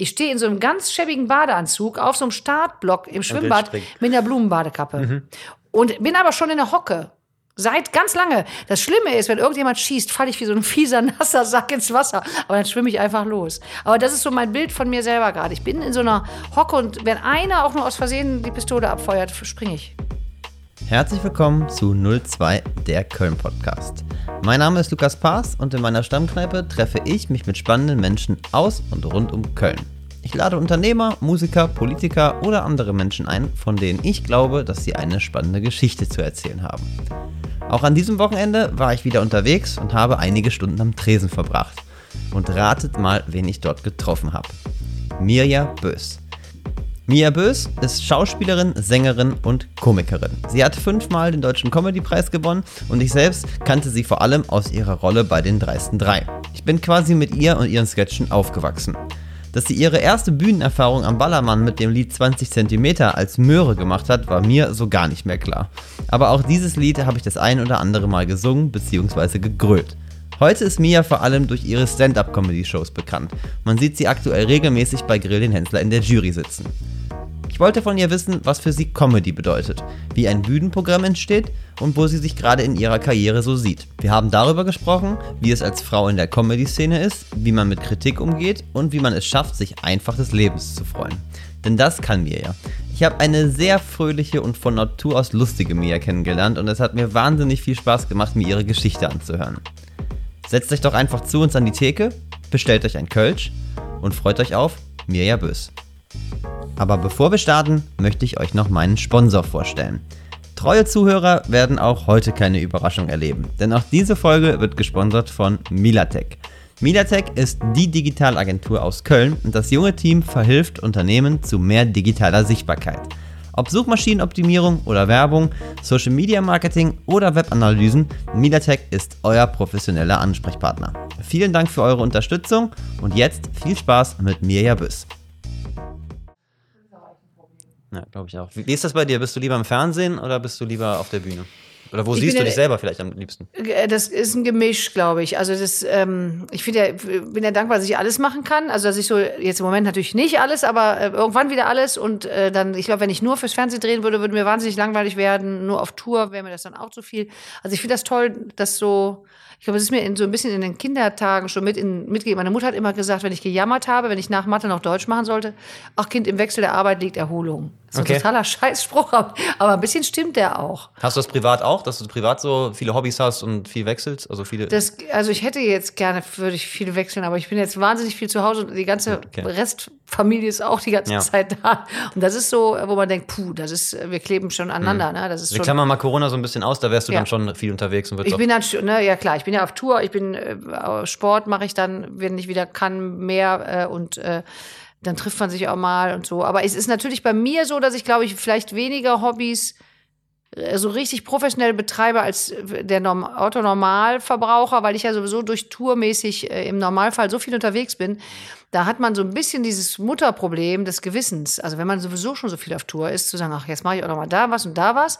Ich stehe in so einem ganz schäbigen Badeanzug auf so einem Startblock im Schwimmbad mit einer Blumenbadekappe. Mhm. Und bin aber schon in der Hocke. Seit ganz lange. Das Schlimme ist, wenn irgendjemand schießt, falle ich wie so ein fieser, nasser Sack ins Wasser. Aber dann schwimme ich einfach los. Aber das ist so mein Bild von mir selber gerade. Ich bin in so einer Hocke und wenn einer auch nur aus Versehen die Pistole abfeuert, springe ich. Herzlich willkommen zu 02, der Köln Podcast. Mein Name ist Lukas Paas und in meiner Stammkneipe treffe ich mich mit spannenden Menschen aus und rund um Köln. Ich lade Unternehmer, Musiker, Politiker oder andere Menschen ein, von denen ich glaube, dass sie eine spannende Geschichte zu erzählen haben. Auch an diesem Wochenende war ich wieder unterwegs und habe einige Stunden am Tresen verbracht. Und ratet mal, wen ich dort getroffen habe. Mirja Bös. Mia Bös ist Schauspielerin, Sängerin und Komikerin. Sie hat fünfmal den Deutschen Comedypreis gewonnen und ich selbst kannte sie vor allem aus ihrer Rolle bei den Dreisten Drei. Ich bin quasi mit ihr und ihren Sketchen aufgewachsen. Dass sie ihre erste Bühnenerfahrung am Ballermann mit dem Lied 20 cm als Möhre gemacht hat, war mir so gar nicht mehr klar. Aber auch dieses Lied habe ich das ein oder andere Mal gesungen bzw. gegrölt. Heute ist Mia vor allem durch ihre Stand-up-Comedy-Shows bekannt. Man sieht sie aktuell regelmäßig bei Grill den Hensler in der Jury sitzen. Ich wollte von ihr wissen, was für sie Comedy bedeutet, wie ein Bühnenprogramm entsteht und wo sie sich gerade in ihrer Karriere so sieht. Wir haben darüber gesprochen, wie es als Frau in der Comedy-Szene ist, wie man mit Kritik umgeht und wie man es schafft, sich einfach des Lebens zu freuen. Denn das kann mir ja. Ich habe eine sehr fröhliche und von Natur aus lustige Mia kennengelernt und es hat mir wahnsinnig viel Spaß gemacht, mir ihre Geschichte anzuhören. Setzt euch doch einfach zu uns an die Theke, bestellt euch ein Kölsch und freut euch auf Mirja Bös. Aber bevor wir starten, möchte ich euch noch meinen Sponsor vorstellen. Treue Zuhörer werden auch heute keine Überraschung erleben, denn auch diese Folge wird gesponsert von Milatech. Milatech ist die Digitalagentur aus Köln und das junge Team verhilft Unternehmen zu mehr digitaler Sichtbarkeit. Ob Suchmaschinenoptimierung oder Werbung, Social Media Marketing oder Webanalysen, Milatech ist euer professioneller Ansprechpartner. Vielen Dank für eure Unterstützung und jetzt viel Spaß mit Mirja Büss. Ja, glaube ich auch. Wie ist das bei dir? Bist du lieber im Fernsehen oder bist du lieber auf der Bühne? Oder wo ich siehst du dich selber vielleicht am liebsten? Äh, das ist ein Gemisch, glaube ich. Also das, ähm, ich finde ja, bin ja dankbar, dass ich alles machen kann. Also dass ich so jetzt im Moment natürlich nicht alles, aber äh, irgendwann wieder alles. Und äh, dann, ich glaube, wenn ich nur fürs Fernsehen drehen würde, würde mir wahnsinnig langweilig werden. Nur auf Tour wäre mir das dann auch zu viel. Also ich finde das toll, dass so ich glaube, es ist mir in, so ein bisschen in den Kindertagen schon mit in, mitgegeben. Meine Mutter hat immer gesagt, wenn ich gejammert habe, wenn ich nach Mathe noch Deutsch machen sollte, ach Kind, im Wechsel der Arbeit liegt Erholung. Das ist okay. ein totaler Scheißspruch, aber ein bisschen stimmt der auch. Hast du das privat auch, dass du privat so viele Hobbys hast und viel wechselst? Also viele. Das, also ich hätte jetzt gerne, würde ich viel wechseln, aber ich bin jetzt wahnsinnig viel zu Hause und die ganze okay. Restfamilie ist auch die ganze ja. Zeit da. Und das ist so, wo man denkt, puh, das ist, wir kleben schon aneinander. Mhm. Ne? Das ist wir klammern mal Corona so ein bisschen aus, da wärst du ja. dann schon viel unterwegs und Ich bin dann, ne, ja klar, ich bin ja auf Tour, ich bin äh, Sport mache ich dann, wenn ich wieder kann, mehr äh, und äh, dann trifft man sich auch mal und so. Aber es ist natürlich bei mir so, dass ich glaube ich vielleicht weniger Hobbys äh, so richtig professionell betreibe als der Norm Autonormalverbraucher, weil ich ja sowieso durch Tourmäßig äh, im Normalfall so viel unterwegs bin. Da hat man so ein bisschen dieses Mutterproblem des Gewissens. Also wenn man sowieso schon so viel auf Tour ist, zu sagen, ach, jetzt mache ich auch noch mal da was und da was.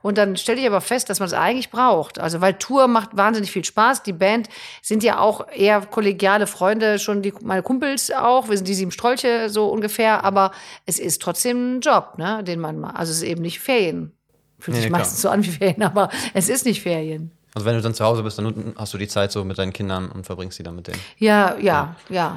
Und dann stelle ich aber fest, dass man es eigentlich braucht. Also weil Tour macht wahnsinnig viel Spaß. Die Band sind ja auch eher kollegiale Freunde, schon die, meine Kumpels auch. Wir sind die sieben Strolche so ungefähr. Aber es ist trotzdem ein Job, ne, den man macht. Also es ist eben nicht Ferien. Fühlt nee, sich nee, meistens so an wie Ferien, aber es ist nicht Ferien. Also wenn du dann zu Hause bist, dann hast du die Zeit so mit deinen Kindern und verbringst sie dann mit denen. Ja, ja, ja. ja.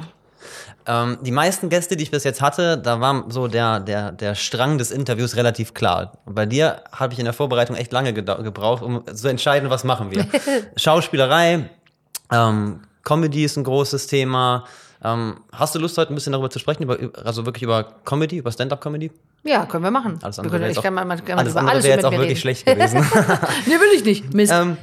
Ähm, die meisten Gäste, die ich bis jetzt hatte, da war so der, der, der Strang des Interviews relativ klar. bei dir habe ich in der Vorbereitung echt lange gebraucht, um zu entscheiden, was machen wir. Schauspielerei, ähm, Comedy ist ein großes Thema. Ähm, hast du Lust, heute ein bisschen darüber zu sprechen, über, also wirklich über Comedy, über Stand-up-Comedy? Ja, können wir machen. Alles andere wäre jetzt, alles jetzt auch wirklich reden. schlecht gewesen. nee, will ich nicht. Mist. Ähm,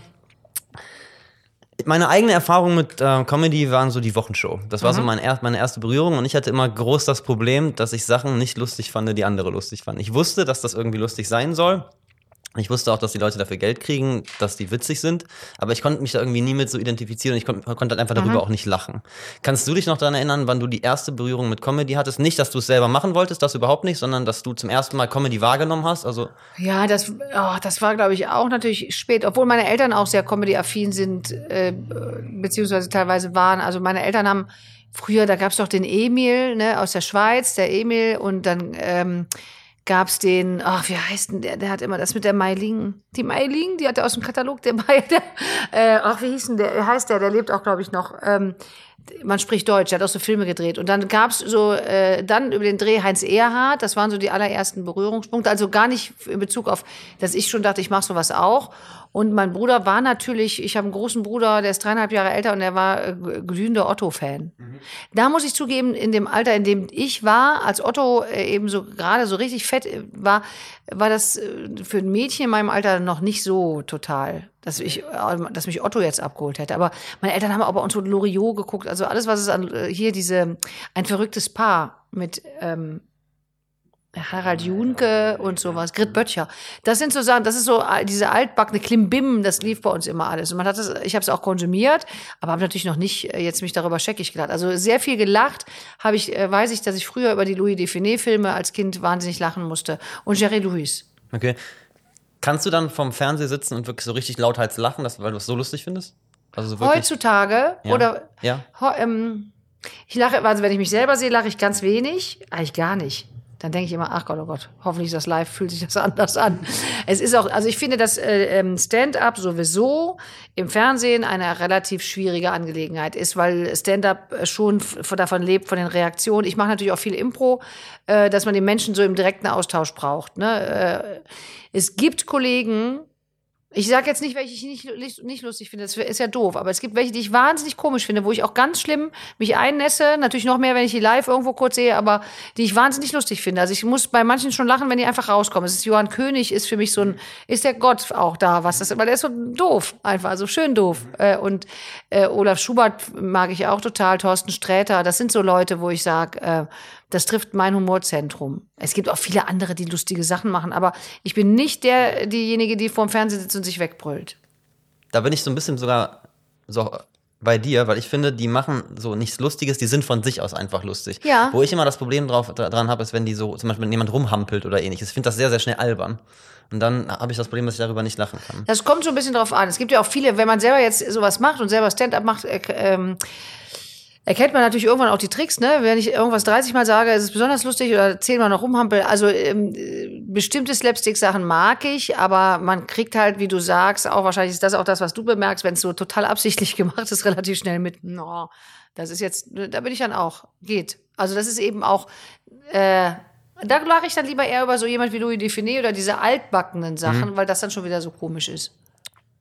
meine eigene Erfahrung mit äh, Comedy waren so die Wochenshow. Das war mhm. so mein er meine erste Berührung und ich hatte immer groß das Problem, dass ich Sachen nicht lustig fand, die andere lustig fanden. Ich wusste, dass das irgendwie lustig sein soll, ich wusste auch, dass die Leute dafür Geld kriegen, dass die witzig sind, aber ich konnte mich da irgendwie nie mit so identifizieren und ich konnte, konnte halt einfach darüber mhm. auch nicht lachen. Kannst du dich noch daran erinnern, wann du die erste Berührung mit Comedy hattest? Nicht, dass du es selber machen wolltest, das überhaupt nicht, sondern dass du zum ersten Mal Comedy wahrgenommen hast? Also ja, das, oh, das war, glaube ich, auch natürlich spät, obwohl meine Eltern auch sehr Comedy-affin sind, äh, beziehungsweise teilweise waren. Also meine Eltern haben früher, da gab es doch den Emil ne, aus der Schweiz, der Emil, und dann ähm, gab es den, ach, wie heißt denn der? Der hat immer das mit der Meiling. Die Meiling, die hat er aus dem Katalog, der Mai, der, äh, ach, wie hieß denn der? Heißt der? Der lebt auch, glaube ich, noch. Ähm, man spricht Deutsch, der hat auch so Filme gedreht. Und dann gab's so, äh, dann über den Dreh Heinz Erhardt, das waren so die allerersten Berührungspunkte. Also gar nicht in Bezug auf, dass ich schon dachte, ich mache sowas auch. Und mein Bruder war natürlich, ich habe einen großen Bruder, der ist dreieinhalb Jahre älter und der war äh, glühender Otto-Fan. Mhm. Da muss ich zugeben, in dem Alter, in dem ich war, als Otto äh, eben so gerade so richtig fett äh, war, war das äh, für ein Mädchen in meinem Alter noch nicht so total, dass ich, äh, dass mich Otto jetzt abgeholt hätte. Aber meine Eltern haben aber auch so Loriot geguckt, also alles, was es an, hier diese, ein verrücktes Paar mit, ähm, Harald Junke und sowas, Grit Böttcher. Das sind so Sachen, das ist so äh, diese altbackene Klimbim, das lief bei uns immer alles. Und man hat das, ich habe es auch konsumiert, aber habe natürlich noch nicht äh, jetzt mich darüber scheckig gelacht. Also sehr viel gelacht habe ich, äh, weiß ich, dass ich früher über die Louis Define Filme als Kind wahnsinnig lachen musste. Und Jerry Louis. Okay. Kannst du dann vom Fernseher sitzen und wirklich so richtig lauthals lachen, weil du es so lustig findest? Also so Heutzutage ja. oder ja. ähm, ich lache, also wenn ich mich selber sehe, lache ich ganz wenig, eigentlich gar nicht dann denke ich immer, ach Gott, oh Gott, hoffentlich ist das live, fühlt sich das anders an. Es ist auch, also ich finde, dass äh, ähm, Stand-up sowieso im Fernsehen eine relativ schwierige Angelegenheit ist, weil Stand-up schon davon lebt, von den Reaktionen. Ich mache natürlich auch viel Impro, äh, dass man den Menschen so im direkten Austausch braucht. Ne? Äh, es gibt Kollegen, ich sage jetzt nicht, welche ich nicht, nicht lustig finde, das ist ja doof, aber es gibt welche, die ich wahnsinnig komisch finde, wo ich auch ganz schlimm mich einnässe, natürlich noch mehr, wenn ich die live irgendwo kurz sehe, aber die ich wahnsinnig lustig finde. Also ich muss bei manchen schon lachen, wenn die einfach rauskommen. Es ist Johann König, ist für mich so ein, ist der Gott auch da, was das, weil der ist so doof, einfach, also schön doof. Äh, und äh, Olaf Schubert mag ich auch total, Thorsten Sträter, das sind so Leute, wo ich sage, äh, das trifft mein Humorzentrum. Es gibt auch viele andere, die lustige Sachen machen, aber ich bin nicht der, diejenige, die vorm Fernseher sitzt und sich wegbrüllt. Da bin ich so ein bisschen sogar so bei dir, weil ich finde, die machen so nichts Lustiges, die sind von sich aus einfach lustig. Ja. Wo ich immer das Problem drauf, dran habe, ist, wenn die so, zum Beispiel, wenn jemand rumhampelt oder ähnliches. Ich finde das sehr, sehr schnell albern. Und dann habe ich das Problem, dass ich darüber nicht lachen kann. Das kommt so ein bisschen drauf an. Es gibt ja auch viele, wenn man selber jetzt sowas macht und selber Stand-up macht, äh, ähm, erkennt man natürlich irgendwann auch die Tricks, ne? Wenn ich irgendwas 30 Mal sage, ist es besonders lustig oder zehnmal noch rumhampel. Also ähm, bestimmte Slapstick-Sachen mag ich, aber man kriegt halt, wie du sagst, auch wahrscheinlich ist das auch das, was du bemerkst, wenn es so total absichtlich gemacht ist, relativ schnell mit, no, das ist jetzt, da bin ich dann auch, geht. Also das ist eben auch, äh, da lache ich dann lieber eher über so jemand wie Louis Define oder diese altbackenen Sachen, mhm. weil das dann schon wieder so komisch ist.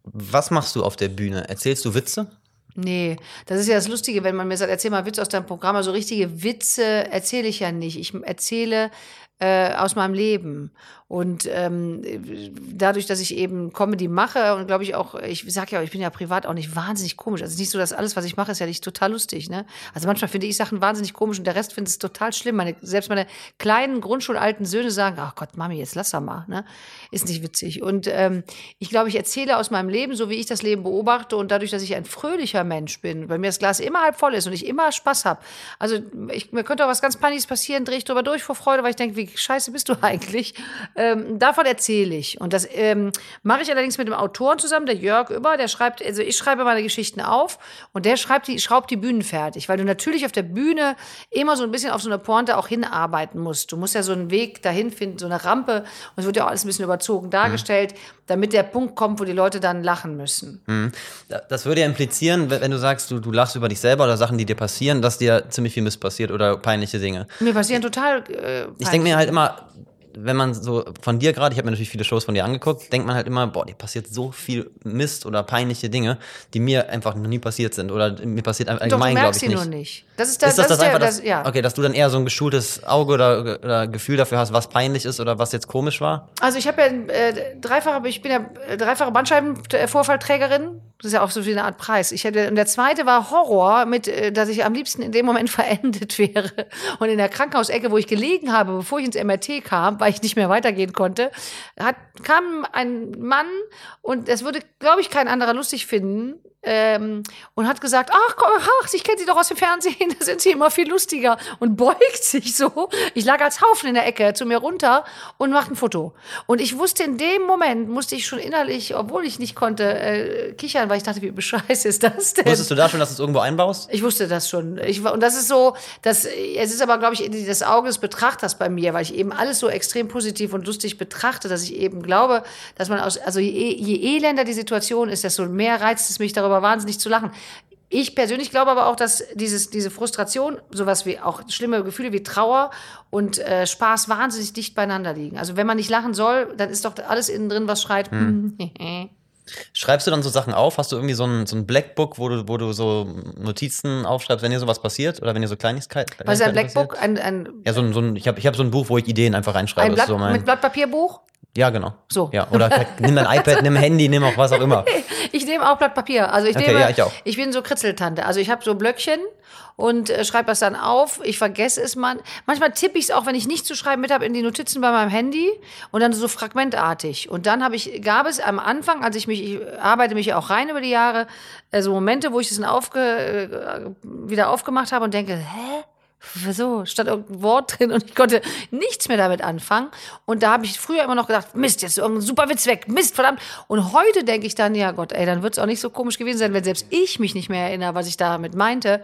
Was machst du auf der Bühne? Erzählst du Witze? Nee, das ist ja das Lustige, wenn man mir sagt, erzähl mal Witze aus deinem Programm. Also richtige Witze erzähle ich ja nicht. Ich erzähle äh, aus meinem Leben. Und ähm, dadurch, dass ich eben Comedy mache und glaube ich auch, ich sage ja, ich bin ja privat auch nicht wahnsinnig komisch. Also nicht so, dass alles, was ich mache, ist ja nicht total lustig. Ne? Also manchmal finde ich Sachen wahnsinnig komisch und der Rest findet es total schlimm. Meine, selbst meine kleinen grundschulalten Söhne sagen, ach Gott, Mami, jetzt lass doch mal. Ne? Ist nicht witzig. Und ähm, ich glaube, ich erzähle aus meinem Leben, so wie ich das Leben beobachte und dadurch, dass ich ein fröhlicher Mensch bin, weil mir das Glas immer halb voll ist und ich immer Spaß habe. Also ich, mir könnte auch was ganz Peinliches passieren, drehe ich drüber durch vor Freude, weil ich denke, wie scheiße bist du eigentlich? Ähm, davon erzähle ich. Und das ähm, mache ich allerdings mit dem Autoren zusammen, der Jörg Über, der schreibt, also ich schreibe meine Geschichten auf und der schreibt die, schraubt die Bühnen fertig, weil du natürlich auf der Bühne immer so ein bisschen auf so eine Pointe auch hinarbeiten musst. Du musst ja so einen Weg dahin finden, so eine Rampe. Und es wird ja auch alles ein bisschen überzogen dargestellt, mhm. damit der Punkt kommt, wo die Leute dann lachen müssen. Mhm. Das würde ja implizieren, wenn du sagst, du, du lachst über dich selber oder Sachen, die dir passieren, dass dir ziemlich viel Mist passiert oder peinliche Dinge. Mir passieren total. Äh, ich denke mir halt immer, wenn man so von dir gerade, ich habe mir natürlich viele Shows von dir angeguckt, denkt man halt immer, boah, dir passiert so viel Mist oder peinliche Dinge, die mir einfach noch nie passiert sind oder mir passiert allgemein, glaube ich, nicht. nur nicht. Das ist, das, ist das, das, das einfach, das, ja. Okay, dass du dann eher so ein geschultes Auge oder, oder, Gefühl dafür hast, was peinlich ist oder was jetzt komisch war? Also ich habe ja äh, dreifache, ich bin ja äh, dreifache Bandscheibenvorfallträgerin. Das ist ja auch so wie eine Art Preis. Ich hatte, und der zweite war Horror, mit, äh, dass ich am liebsten in dem Moment verendet wäre. Und in der Krankenhausecke, wo ich gelegen habe, bevor ich ins MRT kam, weil ich nicht mehr weitergehen konnte, hat, kam ein Mann und das würde, glaube ich, kein anderer lustig finden, ähm, und hat gesagt, ach, komm, ach, ich kenne Sie doch aus dem Fernsehen, da sind Sie immer viel lustiger und beugt sich so. Ich lag als Haufen in der Ecke zu mir runter und macht ein Foto. Und ich wusste in dem Moment, musste ich schon innerlich, obwohl ich nicht konnte, äh, kichern, weil ich dachte, wie bescheiße ist das denn? Wusstest du da schon, dass du es irgendwo einbaust? Ich wusste das schon. Ich, und das ist so, dass, es ist aber, glaube ich, das Auge des Betrachters bei mir, weil ich eben alles so extrem positiv und lustig betrachte, dass ich eben glaube, dass man aus, also je, je elender die Situation ist, desto mehr reizt es mich, darüber wahnsinnig zu lachen. Ich persönlich glaube aber auch, dass dieses, diese Frustration, sowas wie auch schlimme Gefühle wie Trauer und äh, Spaß wahnsinnig dicht beieinander liegen. Also wenn man nicht lachen soll, dann ist doch alles innen drin, was schreit. Schreibst du dann so Sachen auf? Hast du irgendwie so ein, so ein Blackbook, wo du, wo du so Notizen aufschreibst, wenn dir sowas passiert? Oder wenn dir so Kleinigkeiten Was ist ein Blackbook? Ein, ein, Ja, so ein, so ein, ich habe ich hab so ein Buch, wo ich Ideen einfach reinschreibe. ein Blatt so mein, mit Blattpapierbuch? Ja, genau. So. Ja, oder nimm dein iPad, nimm Handy, nimm auch was auch immer. Ich nehme auch Blatt Papier. Also ich Okay, nehme, ja, ich auch. bin so Kritzeltante. Also ich habe so Blöckchen und äh, schreibe das dann auf. Ich vergesse es man. Manchmal tippe ich es auch, wenn ich nicht zu schreiben mit habe, in die Notizen bei meinem Handy und dann so fragmentartig. Und dann habe ich, gab es am Anfang, als ich mich, ich arbeite mich ja auch rein über die Jahre, äh, so Momente, wo ich es dann aufge, äh, wieder aufgemacht habe und denke, hä? So, stand irgendein Wort drin und ich konnte nichts mehr damit anfangen. Und da habe ich früher immer noch gedacht, Mist, jetzt ist irgendein super Witz weg, Mist, verdammt. Und heute denke ich dann, ja Gott, ey, dann wird es auch nicht so komisch gewesen sein, wenn selbst ich mich nicht mehr erinnere, was ich damit meinte.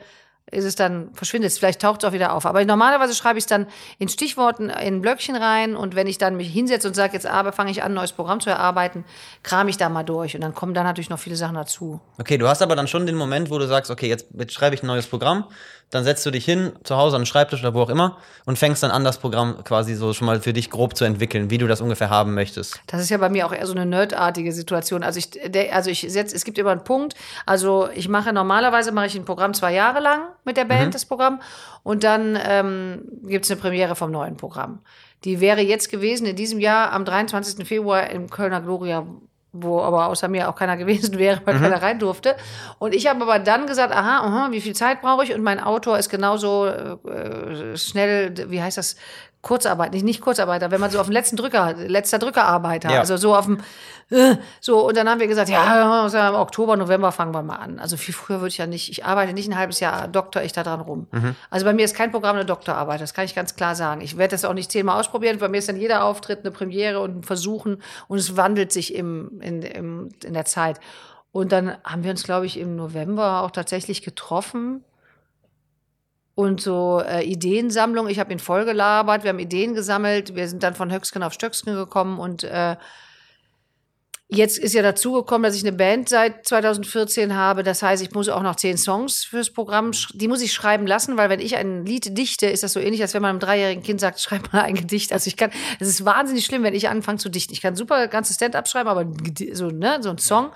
Ist es dann, verschwindet es, vielleicht taucht es auch wieder auf. Aber normalerweise schreibe ich es dann in Stichworten in Blöckchen rein und wenn ich dann mich hinsetze und sage, jetzt aber fange ich an, ein neues Programm zu erarbeiten, kram ich da mal durch und dann kommen da natürlich noch viele Sachen dazu. Okay, du hast aber dann schon den Moment, wo du sagst, okay, jetzt, jetzt schreibe ich ein neues Programm, dann setzt du dich hin, zu Hause an den Schreibtisch oder wo auch immer und fängst dann an, das Programm quasi so schon mal für dich grob zu entwickeln, wie du das ungefähr haben möchtest. Das ist ja bei mir auch eher so eine nerdartige Situation. Also ich, also ich setze, es gibt immer einen Punkt. Also ich mache normalerweise mache ich ein Programm zwei Jahre lang mit der Band, das Programm, und dann ähm, gibt es eine Premiere vom neuen Programm. Die wäre jetzt gewesen in diesem Jahr am 23. Februar im Kölner Gloria, wo aber außer mir auch keiner gewesen wäre, weil keiner rein durfte. Und ich habe aber dann gesagt, aha, aha, wie viel Zeit brauche ich? Und mein Autor ist genauso äh, schnell, wie heißt das? Kurzarbeit, nicht, nicht Kurzarbeiter, wenn man so auf dem letzten Drücker, letzter Drückerarbeiter, Ja. also so auf dem, äh, so, und dann haben wir gesagt, ja, im Oktober, November fangen wir mal an. Also viel früher würde ich ja nicht, ich arbeite nicht ein halbes Jahr, doktor ich da dran rum. Also bei mir ist kein Programm eine Doktorarbeit, das kann ich ganz klar sagen. Ich werde das auch nicht zehnmal ausprobieren, bei mir ist dann jeder Auftritt eine Premiere und ein Versuchen und es wandelt sich im, in, im, in der Zeit. Und dann haben wir uns, glaube ich, im November auch tatsächlich getroffen und so äh, Ideensammlung. Ich habe ihn vollgelabert, wir haben Ideen gesammelt, wir sind dann von Höcksken auf Stöcksken gekommen und äh, jetzt ist ja dazu gekommen, dass ich eine Band seit 2014 habe. Das heißt, ich muss auch noch zehn Songs fürs Programm, die muss ich schreiben lassen, weil wenn ich ein Lied dichte, ist das so ähnlich, als wenn man einem dreijährigen Kind sagt, schreib mal ein Gedicht. Also ich kann, es ist wahnsinnig schlimm, wenn ich anfange zu dichten. Ich kann super ganze Stand-up schreiben, aber so, ne, so ein Song.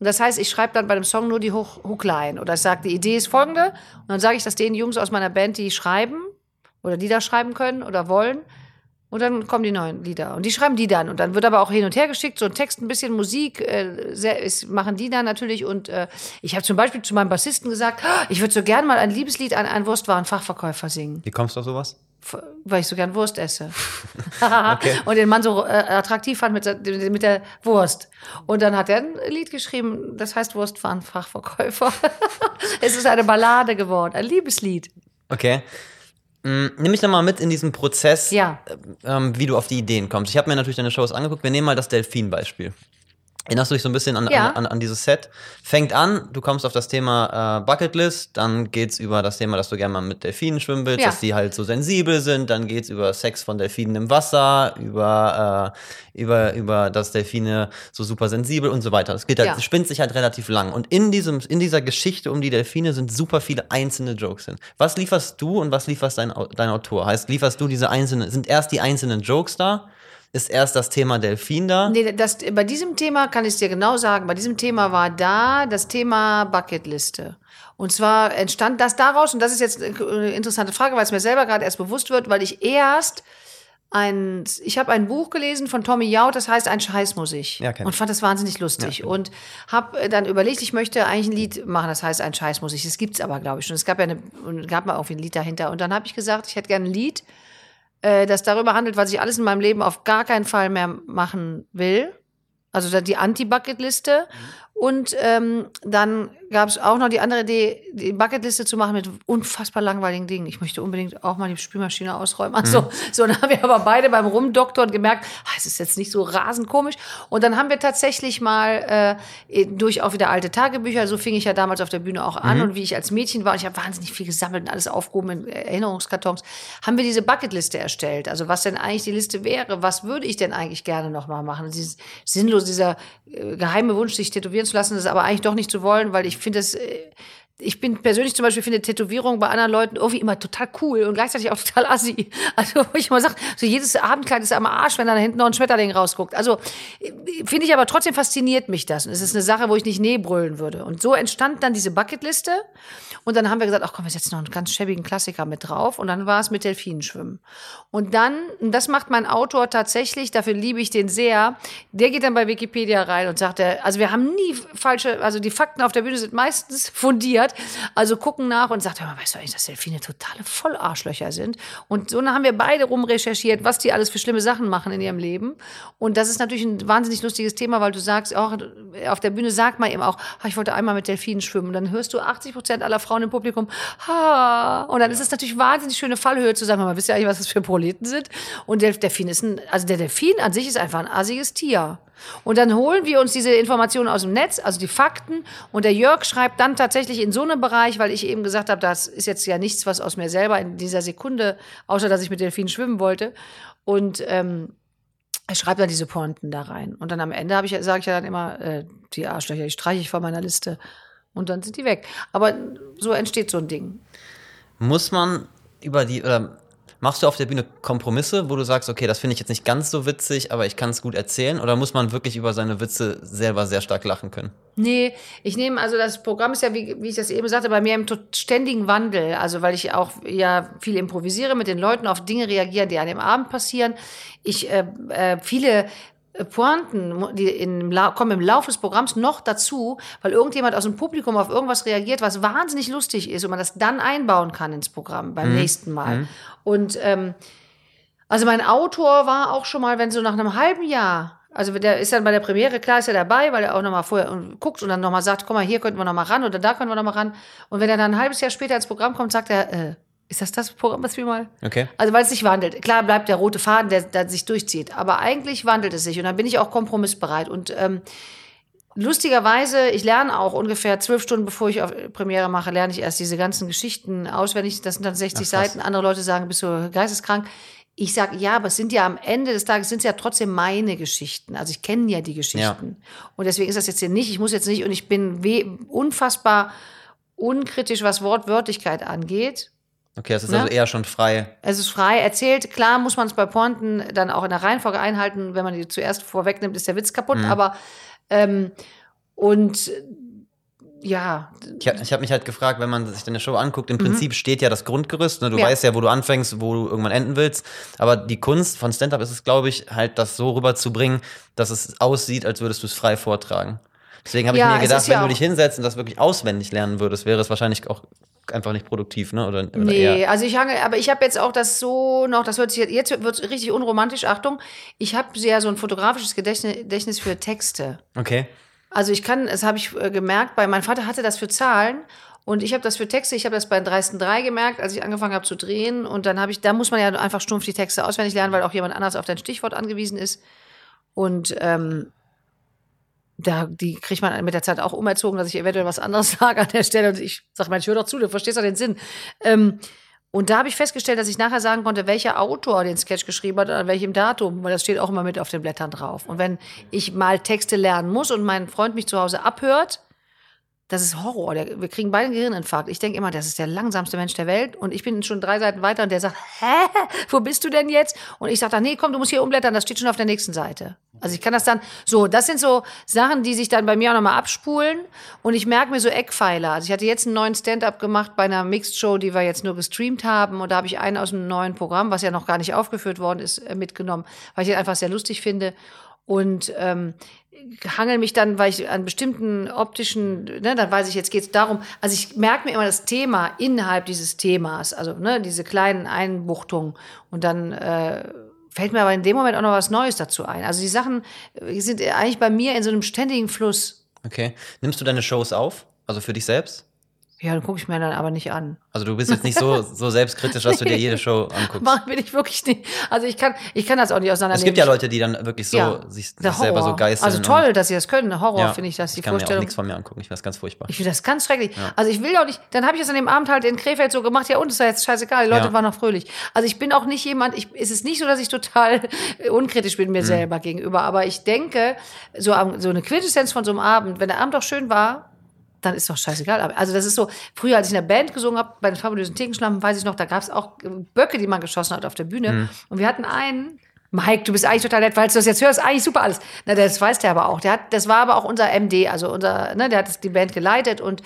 Und das heißt, ich schreibe dann bei dem Song nur die Hook- Hookline. Oder ich sage, die Idee ist folgende. Und dann sage ich das den Jungs aus meiner Band, die schreiben oder Lieder schreiben können oder wollen. Und dann kommen die neuen Lieder. Und die schreiben die dann. Und dann wird aber auch hin und her geschickt, so ein Text, ein bisschen Musik, äh, sehr, ist, machen die dann natürlich. Und äh, ich habe zum Beispiel zu meinem Bassisten gesagt, "Ah, ich würde so gern mal ein Liebeslied an einen Wurstwarenfachverkäufer singen, Wie kommst du auf sowas? weil ich so gern Wurst esse. Und den Mann so äh, attraktiv fand mit, der- mit der Wurst. Und dann hat er ein Lied geschrieben, das heißt Wurstwarenfachverkäufer. es ist eine Ballade geworden, ein Liebeslied. Okay. Mm, Nimm mich nochmal mit in diesen Prozess, Ja. ähm, wie du auf die Ideen kommst. Ich habe mir natürlich deine Shows angeguckt. Wir nehmen mal das Delfin-Beispiel. Erinnerst du dich so ein bisschen an, Ja. an, an, an dieses Set? Fängt an, du kommst auf das Thema äh, Bucketlist, dann geht's über das Thema, dass du gerne mal mit Delfinen schwimmen willst, Ja. dass die halt so sensibel sind, dann geht's über Sex von Delfinen im Wasser, über, äh, über, über das Delfine so super sensibel und so weiter. Das geht halt, Ja. spinnt sich halt relativ lang. Und in diesem, in dieser Geschichte um die Delfine sind super viele einzelne Jokes drin. Was lieferst du und was lieferst dein, dein Autor? Heißt, lieferst du diese einzelnen, sind erst die einzelnen Jokes da? Ist erst das Thema Delfin da? Nee, das, bei diesem Thema kann ich es dir genau sagen. Bei diesem Thema war da das Thema Bucketliste. Und zwar entstand das daraus, und das ist jetzt eine interessante Frage, weil es mir selber gerade erst bewusst wird, weil ich erst ein, ich habe ein Buch gelesen von Tommy Jaud, das heißt Ein Scheiß muss ich. Ja, und fand das wahnsinnig lustig. und habe dann überlegt, ich möchte eigentlich ein Lied machen, das heißt Ein Scheiß muss ich. Das gibt's aber, glaube ich, schon. Es gab ja eine, gab mal irgendwie ein Lied dahinter. Und dann habe ich gesagt, ich hätte gerne ein Lied, äh, das darüber handelt, was ich alles in meinem Leben auf gar keinen Fall mehr machen will. Also die Anti-Bucket-Liste. Und ähm, dann gab es auch noch die andere Idee, die Bucketliste zu machen mit unfassbar langweiligen Dingen. Ich möchte unbedingt auch mal die Spülmaschine ausräumen. Also, mhm. so, dann haben wir aber beide beim Rumdoktoren gemerkt, ah, es ist jetzt nicht so rasend komisch. Und dann haben wir tatsächlich mal äh, durch auch wieder alte Tagebücher, so fing ich ja damals auf der Bühne auch an. Mhm. Und wie ich als Mädchen war, und ich habe wahnsinnig viel gesammelt und alles aufgehoben in Erinnerungskartons, haben wir diese Bucketliste erstellt. Also was denn eigentlich die Liste wäre, was würde ich denn eigentlich gerne noch mal machen? Dieses sinnlos, dieser äh, geheime Wunsch, sich tätowieren zu lassen, das aber eigentlich doch nicht zu wollen, weil ich finde es äh, ich bin persönlich zum Beispiel finde Tätowierung bei anderen Leuten irgendwie immer total cool und gleichzeitig auch total assi. Also wo ich immer sage, so jedes Abendkleid ist am Arsch, wenn da hinten noch ein Schmetterling rausguckt. Also äh, finde ich aber trotzdem fasziniert mich das. Und es ist eine Sache, wo ich nicht nee brüllen würde. Und so entstand dann diese Bucketliste. Und dann haben wir gesagt, ach komm, wir setzen noch einen ganz schäbigen Klassiker mit drauf. Und dann war es mit Delfinenschwimmen. Und dann, und das macht mein Autor tatsächlich, dafür liebe ich den sehr, der geht dann bei Wikipedia rein und sagt, also wir haben nie falsche, also die Fakten auf der Bühne sind meistens fundiert. Also gucken nach und sagt, hör mal, weißt du eigentlich, dass Delfine totale Vollarschlöcher sind? Und so haben wir beide rumrecherchiert, was die alles für schlimme Sachen machen in ihrem Leben. Und das ist natürlich ein wahnsinnig lustiges Thema, weil du sagst, auch auf der Bühne sagt man eben auch, ich wollte einmal mit Delfinen schwimmen. Und dann hörst du 80 Prozent aller Frauen im Publikum, ha. Und dann ist es natürlich wahnsinnig schöne Fallhöhe zu sagen, man wisst ja eigentlich, was das für Proleten sind. Und der Delfin ist ein, also der Delfin an sich ist einfach ein assiges Tier. Und dann holen wir uns diese Informationen aus dem Netz, also die Fakten. Und der Jörg schreibt dann tatsächlich in so einem Bereich, weil ich eben gesagt habe, das ist jetzt ja nichts, was aus mir selber in dieser Sekunde, außer dass ich mit Delfinen schwimmen wollte. Und ähm, er schreibt dann diese Pointen da rein. Und dann am Ende ich, sage ich ja dann immer, äh, die Arschlöcher, die streiche ich von meiner Liste. Und dann sind die weg. Aber so entsteht so ein Ding. Muss man über die, oder Machst du auf der Bühne Kompromisse, wo du sagst, okay, das finde ich jetzt nicht ganz so witzig, aber ich kann es gut erzählen? Oder muss man wirklich über seine Witze selber sehr stark lachen können? Nee, ich nehme, also das Programm ist ja, wie, wie ich das eben sagte, bei mir im ständigen Wandel. Also weil ich auch ja viel improvisiere, mit den Leuten auf Dinge reagieren, die an dem Abend passieren. Ich äh, äh, viele Pointen, die in, kommen im Laufe des Programms noch dazu, weil irgendjemand aus dem Publikum auf irgendwas reagiert, was wahnsinnig lustig ist und man das dann einbauen kann ins Programm beim mhm. nächsten Mal. Mhm. Und ähm, also mein Autor war auch schon mal, wenn so nach einem halben Jahr, also der ist dann bei der Premiere, klar ist er dabei, weil er auch nochmal vorher guckt und dann nochmal sagt, guck mal, hier könnten wir nochmal ran oder da können wir nochmal ran. Und wenn er dann ein halbes Jahr später ins Programm kommt, sagt er, äh, ist das das Programm, was wir mal? Okay. Also weil es sich wandelt. Klar bleibt der rote Faden, der, der sich durchzieht, aber eigentlich wandelt es sich und dann bin ich auch kompromissbereit und ähm, Lustigerweise, ich lerne auch ungefähr zwölf Stunden, bevor ich auf Premiere mache, lerne ich erst diese ganzen Geschichten auswendig. Das sind dann 60 Ach, Seiten. Andere Leute sagen, bist du geisteskrank. Ich sage, ja, aber es sind ja am Ende des Tages sind es ja trotzdem meine Geschichten. Also ich kenne ja die Geschichten. Ja. Und deswegen ist das jetzt hier nicht, ich muss jetzt nicht, und ich bin unfassbar unkritisch, was Wortwörtlichkeit angeht. Okay, es ist ne? also eher schon frei. Es ist frei erzählt. Klar muss man es bei Pointen dann auch in der Reihenfolge einhalten. Wenn man die zuerst vorwegnimmt, ist der Witz kaputt. Mhm. Aber ähm, und ja. Ich, habe mich halt gefragt, wenn man sich deine Show anguckt, im mhm. Prinzip steht ja das Grundgerüst. Ne? Du ja. weißt ja, wo du anfängst, wo du irgendwann enden willst. Aber die Kunst von Stand-Up ist es, glaube ich, halt das so rüberzubringen, dass es aussieht, als würdest du es frei vortragen. Deswegen habe ja, ich mir gedacht, wenn ja du dich hinsetzt und das wirklich auswendig lernen würdest, wäre es wahrscheinlich auch einfach nicht produktiv, ne? Oder, oder nee, eher. also ich hange, aber ich habe jetzt auch das so noch, das hört sich jetzt wird richtig unromantisch. Achtung, ich habe ja so ein fotografisches Gedächtnis für Texte. Okay. Also ich kann, das habe ich äh, gemerkt, bei mein Vater hatte das für Zahlen und ich habe das für Texte, ich habe das bei Dreisten 3 gemerkt, als ich angefangen habe zu drehen. Und dann habe ich, da muss man ja einfach stumpf die Texte auswendig lernen, weil auch jemand anders auf dein Stichwort angewiesen ist. Und ähm, da, die kriegt man mit der Zeit auch umerzogen, dass ich eventuell was anderes sage an der Stelle. Und ich sage, Mensch, hör doch zu, du verstehst doch den Sinn. Ähm, und da habe ich festgestellt, dass ich nachher sagen konnte, welcher Autor den Sketch geschrieben hat, an welchem Datum, weil das steht auch immer mit auf den Blättern drauf. Und wenn ich mal Texte lernen muss und mein Freund mich zu Hause abhört, das ist Horror. Wir kriegen beide einen Gehirninfarkt. Ich denke immer, das ist der langsamste Mensch der Welt. Und ich bin schon drei Seiten weiter und der sagt, hä, wo bist du denn jetzt? Und ich sage dann, nee, komm, du musst hier umblättern, das steht schon auf der nächsten Seite. Also ich kann das dann, so, das sind so Sachen, die sich dann bei mir auch nochmal abspulen. Und ich merke mir so Eckpfeiler. Also ich hatte jetzt einen neuen Stand-up gemacht bei einer Mixed Show, die wir jetzt nur gestreamt haben. Und da habe ich einen aus einem neuen Programm, was ja noch gar nicht aufgeführt worden ist, äh, mitgenommen, weil ich ihn einfach sehr lustig finde. Und ähm, hangel mich dann, weil ich an bestimmten optischen, ne, dann weiß ich, jetzt geht es darum, also ich merke mir immer das Thema innerhalb dieses Themas, also ne, diese kleinen Einbuchtungen und dann äh, fällt mir aber in dem Moment auch noch was Neues dazu ein. Also die Sachen sind eigentlich bei mir in so einem ständigen Fluss. Okay. Nimmst du deine Shows auf? Also für dich selbst? Ja, dann gucke ich mir dann aber nicht an. Also du bist jetzt nicht so, so selbstkritisch, dass du dir jede Show anguckst. Mach bin ich wirklich nicht. Also ich kann, ich kann das auch nicht auseinandernehmen. Es gibt ja Leute, die dann wirklich so Ja, sich, sich selber so geißeln. Also toll, dass sie das können. Horror Ja, finde ich, dass die ich kann Vorstellung. nichts von mir angucken. Ich finde das ganz furchtbar. Ich finde das ganz schrecklich. Also ich will auch nicht, dann habe ich es an dem Abend halt in Krefeld so gemacht, ja und ist ja jetzt scheißegal, die Leute Ja. waren noch fröhlich. Also ich bin auch nicht jemand, ich, es ist nicht so, dass ich total unkritisch bin mir Mhm. selber gegenüber, aber ich denke, so, so eine Quintessenz von so einem Abend, wenn der Abend doch schön war, dann ist doch scheißegal. Also das ist so, früher als ich in der Band gesungen habe, bei den fabulösen Thekenschlampen, weiß ich noch, da gab es auch Böcke, die man geschossen hat auf der Bühne. Mhm. Und wir hatten einen, Mike, du bist eigentlich total nett, weil du das jetzt hörst, eigentlich super alles. Na, das weiß der aber auch. Der hat, das war aber auch unser MD, also unser, ne, der hat die Band geleitet und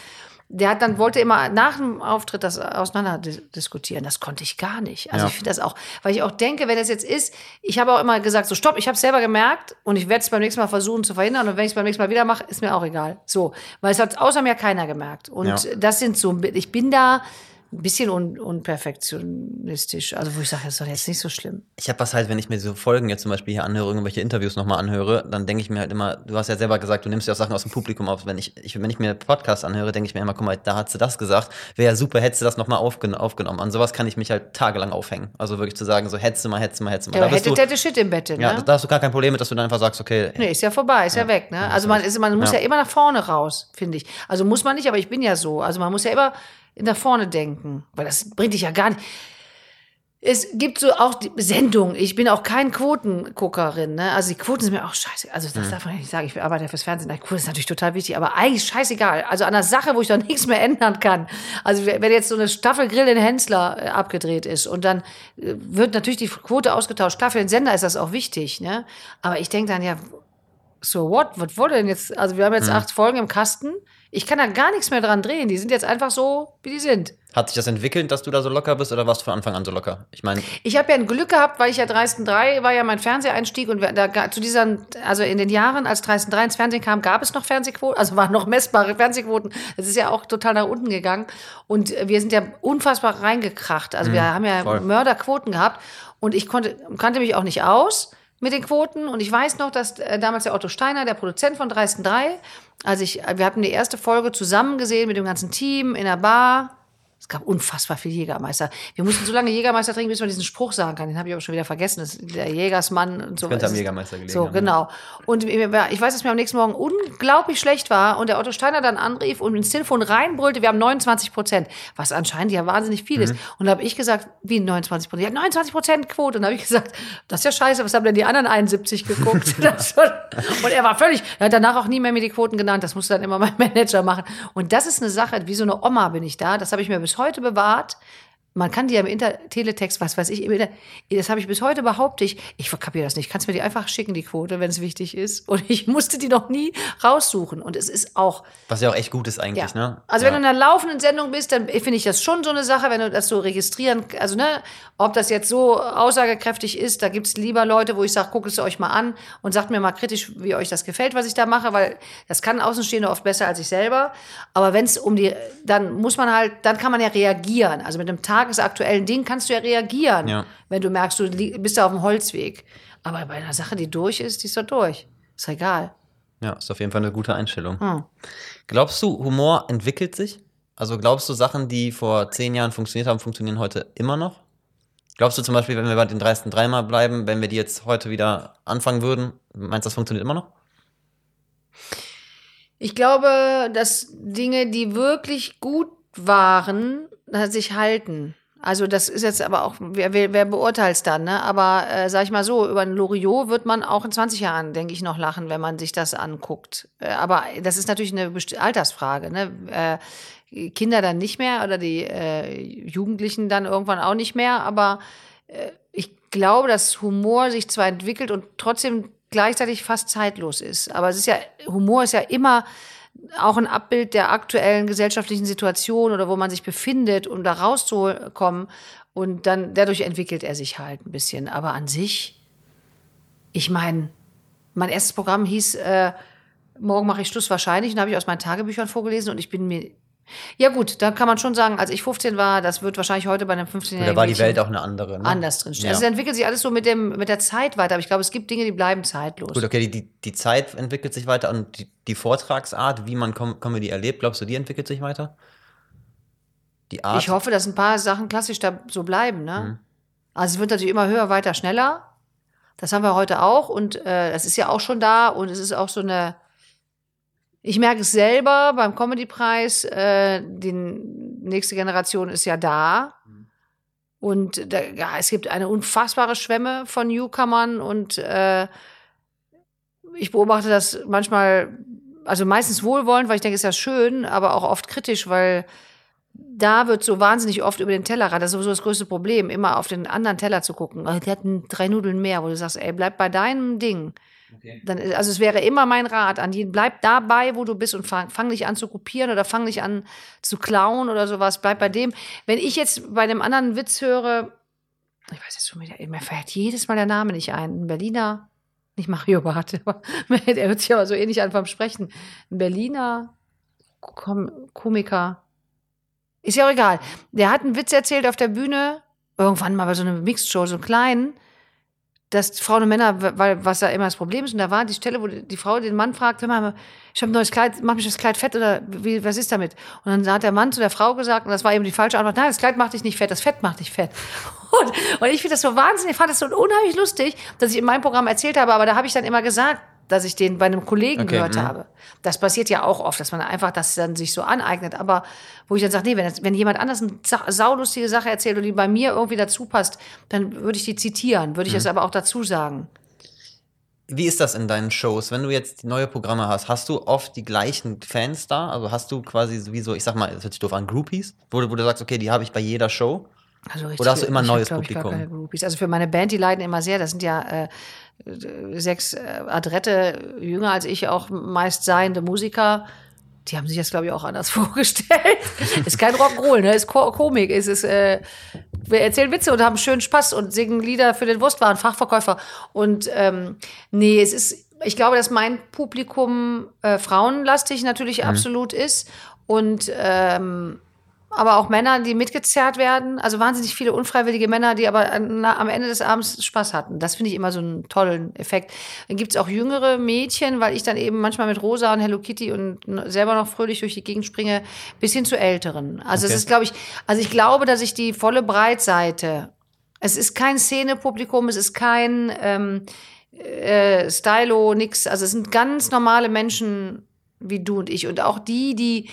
der hat dann wollte immer nach dem Auftritt das auseinander dis- diskutieren. Das konnte ich gar nicht. Also Ja. ich finde das auch, weil ich auch denke, wenn es jetzt ist, ich habe auch immer gesagt, so stopp, ich habe es selber gemerkt und ich werde es beim nächsten Mal versuchen zu verhindern und wenn ich es beim nächsten Mal wieder mache, ist mir auch egal. So, weil es hat außer mir keiner gemerkt. Und Ja. das sind so, ich bin da ein bisschen un, unperfektionistisch. Also wo ich sage, das ist doch jetzt nicht so schlimm. Ich habe was halt, wenn ich mir so Folgen jetzt zum Beispiel hier anhöre, irgendwelche Interviews nochmal anhöre, dann denke ich mir halt immer, du hast ja selber gesagt, du nimmst ja auch Sachen aus dem Publikum auf. Wenn ich, ich wenn ich mir Podcasts anhöre, denke ich mir immer, guck mal, da hat sie das gesagt. Wäre ja super, hättest du das nochmal aufgen aufgenommen. An sowas kann ich mich halt tagelang aufhängen. Also wirklich zu sagen, so hättest du mal, hättest du mal, hättest du mal. Ja, da hätte, du, hätte Shit im Bett, ne? ja, da hast du gar kein Problem mit, dass du dann einfach sagst, okay, Nee, ist ja vorbei, ist ja, weg, ne? Also man ist, man muss ja. Ja. immer nach vorne raus, finde ich. Also muss man nicht, aber ich bin ja so. Also man muss ja immer nach vorne denken, weil das bringt dich ja gar nicht. Es gibt so auch die Sendungen. Ich bin auch kein Quotenguckerin, ne? Also die Quoten sind mir auch scheiße. Also das darf man nicht sagen. Ich arbeite ja fürs Fernsehen. Die Quoten ist natürlich total wichtig, aber eigentlich scheißegal. Also an der Sache, wo ich doch nichts mehr ändern kann. Also wenn jetzt so eine Staffel Grill in Hensler äh, abgedreht ist und dann äh, wird natürlich die Quote ausgetauscht. Klar, für den Sender ist das auch wichtig, ne? Aber ich denke dann ja, so what? Was wurde denn jetzt? Also wir haben jetzt acht Folgen im Kasten. Ich kann da gar nichts mehr dran drehen. Die sind jetzt einfach so, wie die sind. hat sich das entwickelt, dass du da so locker bist oder warst du von Anfang an so locker? Ich meine, Ich habe ja ein Glück gehabt, weil ich ja 3 war ja mein Fernseheinstieg und da zu diesen, also in den Jahren, als 3 ins Fernsehen kam, gab es noch Fernsehquoten, also waren noch messbare Fernsehquoten. Das ist ja auch total nach unten gegangen und wir sind ja unfassbar reingekracht. Also wir haben ja voll. Mörderquoten gehabt und ich konnte, kannte mich auch nicht aus mit den Quoten und ich weiß noch, dass äh, damals der Otto Steiner, der Produzent von 3 als ich, wir hatten die erste Folge zusammen gesehen mit dem ganzen Team in der Bar. Es gab unfassbar viel Jägermeister. Wir mussten so lange Jägermeister trinken, bis man diesen Spruch sagen kann. Den habe ich aber schon wieder vergessen. Das der Jägersmann und so. könnte am Jägermeister gelegen So, haben, genau. Und ich weiß, dass mir am nächsten Morgen unglaublich schlecht war und der Otto Steiner dann anrief und ins Telefon reinbrüllte, wir haben 29 Prozent, was anscheinend ja wahnsinnig viel Mhm. ist. Und da habe ich gesagt, wie 29 Prozent? Ja, 29 Prozent Quote. Und da habe ich gesagt, das ist ja scheiße, was haben denn die anderen 71 geguckt? Und er war völlig, er hat danach auch nie mehr mir die Quoten genannt, das musste dann immer mein Manager machen. Und das ist eine Sache, wie so eine Oma bin ich da, das habe ich mir bis heute bewahrt. Man kann die ja im Inter Teletext, was weiß ich, im Inter das habe ich bis heute behaupte ich, ich kapiere das nicht. Kannst mir die einfach schicken, die Quote, wenn es wichtig ist. Und ich musste die noch nie raussuchen. Und es ist auch, was ja auch echt gut ist eigentlich, ja. ne? Also ja. wenn du in einer laufenden Sendung bist, dann finde ich das schon so eine Sache, wenn du das so registrieren, also ne, ob das jetzt so aussagekräftig ist, da gibt's lieber Leute, wo ich sage, guckt es euch mal an und sagt mir mal kritisch, wie euch das gefällt, was ich da mache, weil das kann Außenstehende oft besser als ich selber. Aber wenn es um die, dann muss man halt, dann kann man ja reagieren. Also mit einem tagesaktuellen Ding kannst du ja reagieren, Ja. wenn du merkst, du bist da auf dem Holzweg. Aber bei einer Sache, die durch ist, die ist doch durch. Ist egal. Ja, ist auf jeden Fall eine gute Einstellung. Hm. Glaubst du, Humor entwickelt sich? Also glaubst du, Sachen, die vor zehn Jahren funktioniert haben, funktionieren heute immer noch? Glaubst du zum Beispiel, wenn wir bei den dreisten dreimal bleiben, wenn wir die jetzt heute wieder anfangen würden, meinst du, das funktioniert immer noch? Ich glaube, dass Dinge, die wirklich gut waren, sich halten. Also das ist jetzt aber auch, wer, wer, beurteilt es dann, ne? Aber äh, sag ich mal so, über ein Loriot wird man auch in 20 Jahren, denke ich, noch lachen, wenn man sich das anguckt. Äh, aber das ist natürlich eine Altersfrage, ne? Äh, Kinder dann nicht mehr oder die äh, Jugendlichen dann irgendwann auch nicht mehr, aber äh, ich glaube, dass Humor sich zwar entwickelt und trotzdem gleichzeitig fast zeitlos ist. Aber es ist ja, Humor ist ja immer auch ein Abbild der aktuellen gesellschaftlichen Situation oder wo man sich befindet, um da rauszukommen. Und dann, dadurch entwickelt er sich halt ein bisschen. Aber an sich, ich meine, mein erstes Programm hieß, äh, morgen mache ich Schluss wahrscheinlich, und habe ich aus meinen Tagebüchern vorgelesen und ich bin mir, Ja gut, da kann man schon sagen, als ich 15 war, das wird wahrscheinlich heute bei einem 15-jährigen Da war die Welt auch eine andere. Ne? anders drinstehen. Ja. Also es entwickelt sich alles so mit, dem, mit der Zeit weiter, aber ich glaube, es gibt Dinge, die bleiben zeitlos. Gut, okay, die, die, die Zeit entwickelt sich weiter und die, die Vortragsart, wie man Com Comedy erlebt, glaubst du, die entwickelt sich weiter? Die Art. Ich hoffe, dass ein paar Sachen klassisch da so bleiben. Ne? Mhm. Also es wird natürlich immer höher, weiter, schneller. Das haben wir heute auch und äh, das ist ja auch schon da und es ist auch so eine. Ich merke es selber beim Comedy-Preis, äh, die nächste Generation ist ja da. Und da, ja, es gibt eine unfassbare Schwemme von Newcomern und äh, ich beobachte das manchmal, also meistens wohlwollend, weil ich denke, es ist ja schön, aber auch oft kritisch, weil da wird so wahnsinnig oft über den Tellerrand, das ist sowieso das größte Problem, immer auf den anderen Teller zu gucken. Die hatten drei Nudeln mehr, wo du sagst, ey, bleib bei deinem Ding. Okay. Dann, also es wäre immer mein Rat an jeden, bleib dabei, wo du bist und fang, fang nicht an zu kopieren oder fang nicht an zu klauen oder sowas, bleib bei dem. Wenn ich jetzt bei dem anderen Witz höre, ich weiß jetzt schon wieder, mir fällt jedes Mal der Name nicht ein, ein Berliner, nicht Mario Barth, aber der hört sich aber so ähnlich an vom Sprechen, ein Berliner Kom Komiker, ist ja auch egal. Der hat einen Witz erzählt auf der Bühne, irgendwann mal bei so einer Mixed-Show, so einen kleinen, dass Frauen und Männer, weil was ja immer das Problem ist, und da war die Stelle, wo die, Frau den Mann fragt, hör mal, ich habe ein neues Kleid, mach mich das Kleid fett oder wie, was ist damit? Und dann hat der Mann zu der Frau gesagt, und das war eben die falsche Antwort, nein, das Kleid macht dich nicht fett, das Fett macht dich fett. Und, und ich finde das so wahnsinnig, ich fand das so unheimlich lustig, dass ich in meinem Programm erzählt habe, aber da habe ich dann immer gesagt, dass ich den bei einem Kollegen Okay, gehört mhm. habe. Das passiert ja auch oft, dass man einfach das dann sich so aneignet. Aber wo ich dann sage, nee, wenn, wenn jemand anders eine sa saulustige Sache erzählt und die bei mir irgendwie dazu passt, dann würde ich die zitieren, würde ich Mhm. das aber auch dazu sagen. Wie ist das in deinen Shows? Wenn du jetzt neue Programme hast, hast du oft die gleichen Fans da? Also hast du quasi sowieso, ich sag mal, das hört sich doof an, Groupies? Wo, du- wo du sagst, okay, die habe ich bei jeder Show? Also richtig, Oder hast du immer ein hab, neues gar Publikum? Also für meine Band, die leiden immer sehr. Das sind ja äh, sechs äh, adrette, jünger als ich auch meist seiende Musiker. Die haben sich das, glaube ich, auch anders vorgestellt. ist kein Rock'n'Roll, ne? Ist Ko Komik. Es ist, äh, wir erzählen Witze und haben schönen Spaß und singen Lieder für den Wurstwaren, Fachverkäufer. Und ähm, nee, es ist, ich glaube, dass mein Publikum äh, frauenlastig natürlich absolut ist. Und ähm, aber auch Männer, die mitgezerrt werden. Also wahnsinnig viele unfreiwillige Männer, die aber na, am Ende des Abends Spaß hatten. Das finde ich immer so einen tollen Effekt. Dann gibt's auch jüngere Mädchen, weil ich dann eben manchmal mit Rosa und Hello Kitty und selber noch fröhlich durch die Gegend springe, bis hin zu Älteren. Also Okay. es ist, glaube ich, also ich glaube, dass ich die volle Breitseite. Es ist kein Szenepublikum, es ist kein ähm, äh, Stylo, nix. Also es sind ganz normale Menschen wie du und ich. Und auch die, die äh,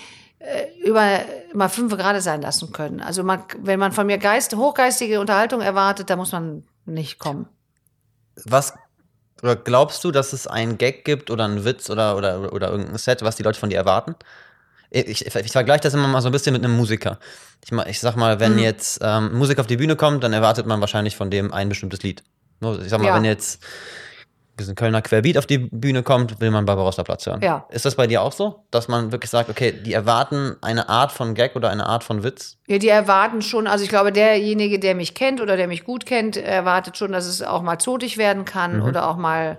über mal fünf gerade sein lassen können. Also man, wenn man von mir Geist, hochgeistige Unterhaltung erwartet, da muss man nicht kommen. Was oder glaubst du, dass es einen Gag gibt oder einen Witz oder, oder, oder irgendein Set, was die Leute von dir erwarten? Ich, ich, ich vergleiche das immer mal so ein bisschen mit einem Musiker. Ich, ich sag mal, wenn Mhm. jetzt ähm, ein Musiker auf die Bühne kommt, dann erwartet man wahrscheinlich von dem ein bestimmtes Lied. Ich sag mal, Ja. wenn jetzt ein Kölner Querbeat auf die Bühne kommt, will man Barbarossa Platz hören. Ja. Ist das bei dir auch so? Dass man wirklich sagt, okay, die erwarten eine Art von Gag oder eine Art von Witz? Ja, die erwarten schon, also ich glaube, derjenige, der mich kennt oder der mich gut kennt, erwartet schon, dass es auch mal zotig werden kann oder auch mal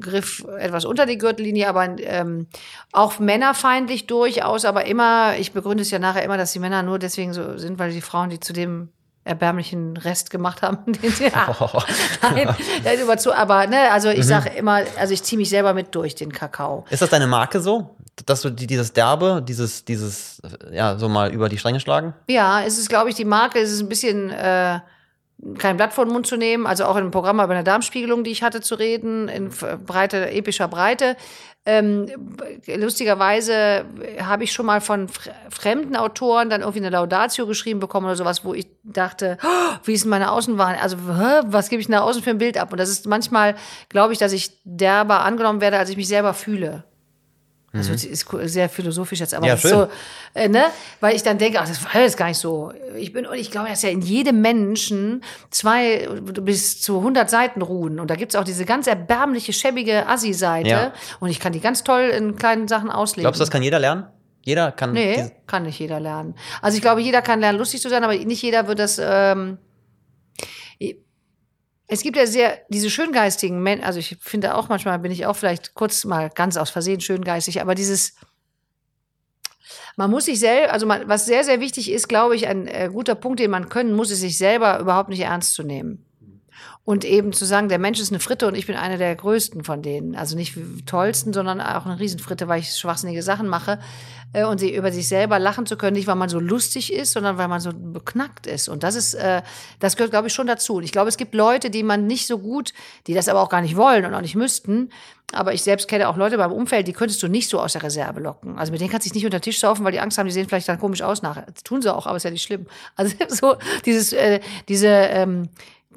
Griff etwas unter die Gürtellinie, aber ähm, auch männerfeindlich durchaus, aber immer, ich begründe es ja nachher immer, dass die Männer nur deswegen so sind, weil die Frauen die zu dem erbärmlichen Rest gemacht haben, den sie Nein, das ist überzu, aber ne, also ich sage immer, also ich ziehe mich selber mit durch den Kakao. Ist das deine Marke so? Dass du die, dieses Derbe, dieses, dieses, ja, so mal über die Stränge schlagen? Ja, es ist, glaube ich, die Marke, es ist ein bisschen äh, kein Blatt vor den Mund zu nehmen, also auch in einem Programm über eine Darmspiegelung, die ich hatte zu reden, in breite, epischer Breite. Ähm, lustigerweise habe ich schon mal von fr- fremden Autoren dann irgendwie eine Laudatio geschrieben bekommen oder sowas, wo ich dachte, oh, wie ist meine Außenwahrnehmung? Also, was gebe ich da außen für ein Bild ab? Und das ist manchmal, glaube ich, dass ich derber angenommen werde, als ich mich selber fühle. Also es ist sehr philosophisch jetzt, aber Ja, so, äh, ne? Weil ich dann denke, ach, das war jetzt gar nicht so. Ich bin, und ich glaube, dass ja in jedem Menschen zwei bis zu 100 Seiten ruhen. Und da gibt's auch diese ganz erbärmliche, schäbige Assi-Seite. Ja. Und ich kann die ganz toll in kleinen Sachen auslegen. Glaubst du, das kann jeder lernen? Jeder kann. Nee, kann nicht jeder lernen. Also ich glaube, jeder kann lernen, lustig zu sein, aber nicht jeder wird das. Ähm, es gibt ja sehr diese schöngeistigen Menschen, also ich finde auch manchmal bin ich auch vielleicht kurz mal ganz aus Versehen schöngeistig, aber dieses Man muss sich selber, also man, was sehr, sehr wichtig ist, glaube ich, ein äh, guter Punkt, den man können muss, ist sich selber überhaupt nicht ernst zu nehmen. Und eben zu sagen, der Mensch ist eine Fritte und ich bin einer der größten von denen. Also nicht tollsten, sondern auch eine Riesenfritte, weil ich schwachsinnige Sachen mache. Äh, und sie über sich selber lachen zu können, nicht weil man so lustig ist, sondern weil man so beknackt ist. Und das ist, äh, das gehört, glaube ich, schon dazu. Und ich glaube, es gibt Leute, die man nicht so gut, die das aber auch gar nicht wollen und auch nicht müssten. Aber ich selbst kenne auch Leute beim Umfeld, die könntest du nicht so aus der Reserve locken. Also mit denen kannst du dich nicht unter den Tisch saufen, weil die Angst haben, die sehen vielleicht dann komisch aus nachher. Das tun sie auch, aber ist ja nicht schlimm. Also so dieses, äh, diese ähm,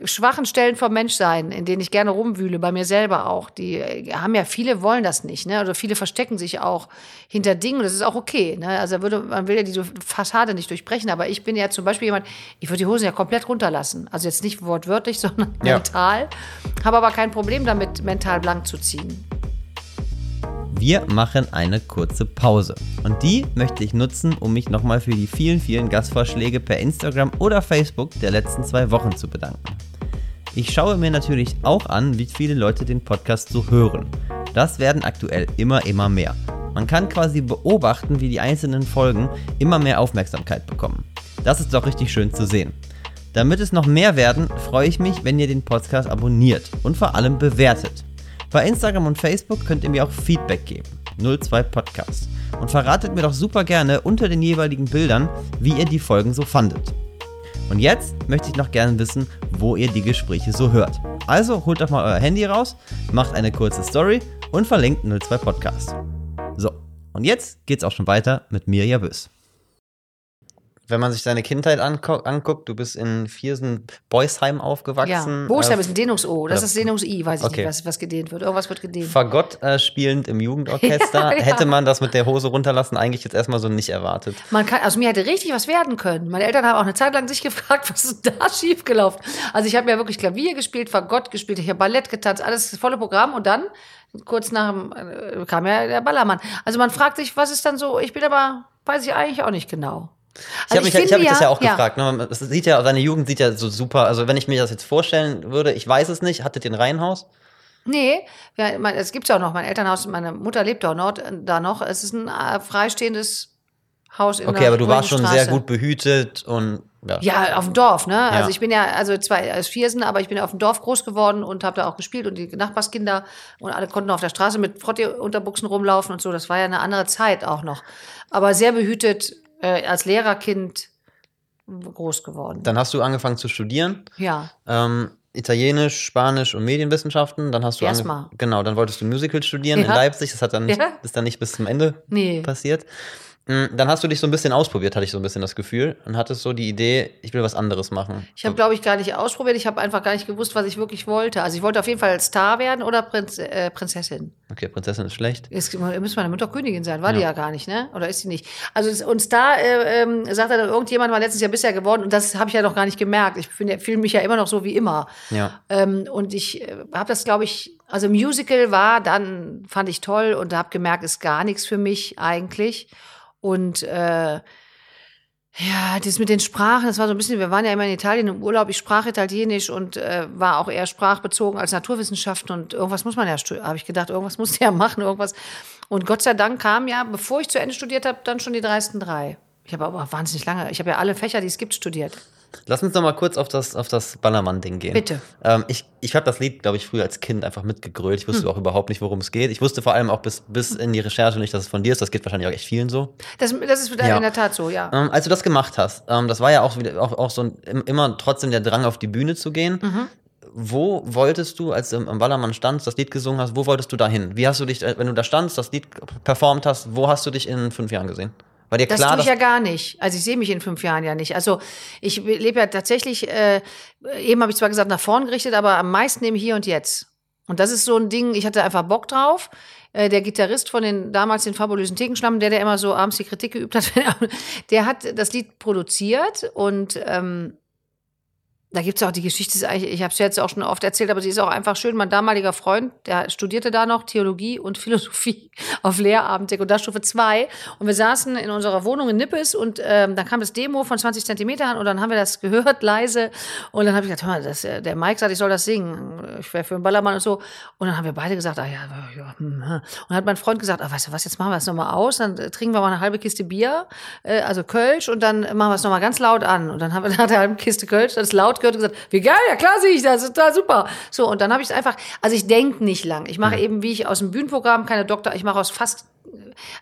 schwachen Stellen vom Menschsein, in denen ich gerne rumwühle, bei mir selber auch, die äh, haben ja viele wollen das nicht, ne? Oder viele verstecken sich auch hinter Dingen. Das ist auch okay, ne? Also würde, man will ja diese Fassade nicht durchbrechen, aber ich bin ja zum Beispiel jemand, ich würde die Hosen ja komplett runterlassen. Also jetzt nicht wortwörtlich, sondern Ja. mental. Habe aber kein Problem damit, mental blank zu ziehen. Wir machen eine kurze Pause. Und die möchte ich nutzen, um mich nochmal für die vielen, vielen Gastvorschläge per Instagram oder Facebook der letzten zwei Wochen zu bedanken. Ich schaue mir natürlich auch an, wie viele Leute den Podcast so hören. Das werden aktuell immer, immer mehr. Man kann quasi beobachten, wie die einzelnen Folgen immer mehr Aufmerksamkeit bekommen. Das ist doch richtig schön zu sehen. Damit es noch mehr werden, freue ich mich, wenn ihr den Podcast abonniert und vor allem bewertet. Bei Instagram und Facebook könnt ihr mir auch Feedback geben. 02 Podcast. Und verratet mir doch super gerne unter den jeweiligen Bildern, wie ihr die Folgen so fandet. Und jetzt möchte ich noch gerne wissen, wo ihr die Gespräche so hört. Also holt doch mal euer Handy raus, macht eine kurze Story und verlinkt 02 Podcast. So, und jetzt geht's auch schon weiter mit Mirja Bös. Wenn man sich deine Kindheit angu- anguckt, du bist in Viersen Beusheim aufgewachsen. Ja, Boosheim äh, ist ein Dehnungs-O. Das ist Dehnungs-I, weiß ich Okay. nicht, was, was gedehnt wird. Irgendwas wird gedehnt. Fagott äh, spielend im Jugendorchester. Ja, ja. Hätte man das mit der Hose runterlassen eigentlich jetzt erstmal so nicht erwartet. Man kann, also mir hätte richtig was werden können. Meine Eltern haben auch eine Zeit lang sich gefragt, was ist da schiefgelaufen? Also ich habe ja wirklich Klavier gespielt, Fagott gespielt, ich habe Ballett getanzt, alles das volle Programm und dann kurz nach dem äh, kam ja der Ballermann. Also man fragt sich, was ist dann so? Ich bin aber weiß ich eigentlich auch nicht genau. Ich habe Also mich, ich finde hab mich das ja auch gefragt. Ne? Es sieht ja, seine Jugend sieht ja so super. Also wenn ich mir das jetzt vorstellen würde, ich weiß es nicht. Hattet ihr ein Reihenhaus? Nee, ja, mein, es gibt's ja auch noch. Mein Elternhaus, meine Mutter lebt auch noch, da noch. Es ist ein äh, freistehendes Haus in Okay, aber du warst schon Straße. sehr gut behütet und ja. Ja, auf dem Dorf, ne? Ja. Also ich bin ja, also zwar als Viersen, aber ich bin auf dem Dorf groß geworden und habe da auch gespielt und die Nachbarskinder und alle konnten auf der Straße mit Frotti-Unterbuchsen rumlaufen und so. Das war ja eine andere Zeit auch noch. Aber sehr behütet äh, als Lehrerkind groß geworden. Dann hast du angefangen zu studieren. ja. Ähm, Italienisch, Spanisch und Medienwissenschaften. Dann hast du Erstmal. genau, dann wolltest du Musical studieren in Ja. Leipzig. Das hat dann nicht, Ja. ist dann nicht bis zum Ende Nee. passiert. Mm, Dann hast du dich so ein bisschen ausprobiert, hatte ich so ein bisschen das Gefühl und hattest so die Idee, ich will was anderes machen. Ich habe, glaube ich, gar nicht ausprobiert. Ich habe einfach gar nicht gewusst, was ich wirklich wollte. Also ich wollte auf jeden Fall Star werden oder Prinz, äh, Prinzessin. Okay, Prinzessin ist schlecht. Jetzt müsste meine Mutter Königin sein, war die Ja. ja gar nicht, ne? Oder ist sie nicht? Also und da äh, ähm, sagte dann irgendjemand mal letztes Jahr bisher geworden und das habe ich ja noch gar nicht gemerkt. Ich fühle mich ja immer noch so wie immer. Ja. Ähm, und ich äh, habe das, glaube ich, also Musical war dann fand ich toll und habe gemerkt, ist gar nichts für mich eigentlich. Und äh, ja, das mit den Sprachen, das war so ein bisschen, wir waren ja immer in Italien im Urlaub, ich sprach Italienisch und äh, war auch eher sprachbezogen als Naturwissenschaften und irgendwas muss man ja, habe ich gedacht, irgendwas musst du ja machen, irgendwas. Und Gott sei Dank kam ja, bevor ich zu Ende studiert habe, dann schon die dreisten drei. Ich habe aber wahnsinnig lange, ich habe ja alle Fächer, die es gibt, studiert. Lass uns noch mal kurz auf das, auf das Ballermann-Ding gehen. Bitte. Ähm, ich ich habe das Lied, glaube ich, früher als Kind einfach mitgegrölt. Ich Hm. wusste auch überhaupt nicht, worum es geht. Ich wusste vor allem auch bis, bis in die Recherche nicht, dass es von dir ist. Das geht wahrscheinlich auch echt vielen so. Das, das ist Ja. in der Tat so, ja. Ähm, als du das gemacht hast, ähm, das war ja auch, wieder, auch, auch so ein, im- immer trotzdem der Drang, auf die Bühne zu gehen. Mhm. Wo wolltest du, als du am Ballermann standst, das Lied gesungen hast, wo wolltest du da hin? Wie hast du dich, äh, wenn du da standst, das Lied performt hast, wo hast du dich in fünf Jahren gesehen? War dir Das klar, tue ich ja gar nicht. Also ich sehe mich in fünf Jahren ja nicht. Also ich lebe ja tatsächlich, äh, eben habe ich zwar gesagt, nach vorn gerichtet, aber am meisten im Hier und Jetzt. Und das ist so ein Ding, ich hatte einfach Bock drauf. Äh, der Gitarrist von den damals den fabulösen Thekenschlammen, der, der immer so abends die Kritik geübt hat, der hat das Lied produziert und ähm, da gibt's ja auch die Geschichte, ich habe es jetzt auch schon oft erzählt, aber sie ist auch einfach schön. Mein damaliger Freund, der studierte da noch Theologie und Philosophie auf Lehramt, Sekundarstufe 2. Und wir saßen in unserer Wohnung in Nippes und ähm, dann kam das Demo von 20 Zentimetern und dann haben wir das gehört, leise. Und dann habe ich gesagt, hör mal, das, äh, der Mike sagt, ich soll das singen. Ich wäre für einen Ballermann und so. Und dann haben wir beide gesagt, ah ja, ja hm, hm. Und hat mein Freund gesagt, ah, weißt du was, jetzt machen wir das nochmal aus, dann trinken wir mal eine halbe Kiste Bier, äh, also Kölsch, und dann machen wir es nochmal ganz laut an. Und dann haben wir nach der halben Kiste Kölsch das laut gehört und gesagt, wie geil, ja klar sehe ich das, ist total super. So, und dann habe ich es einfach, also ich denke nicht lang. Ich mache ja. eben, wie ich aus dem Bühnenprogramm keine Doktor, ich mache aus fast,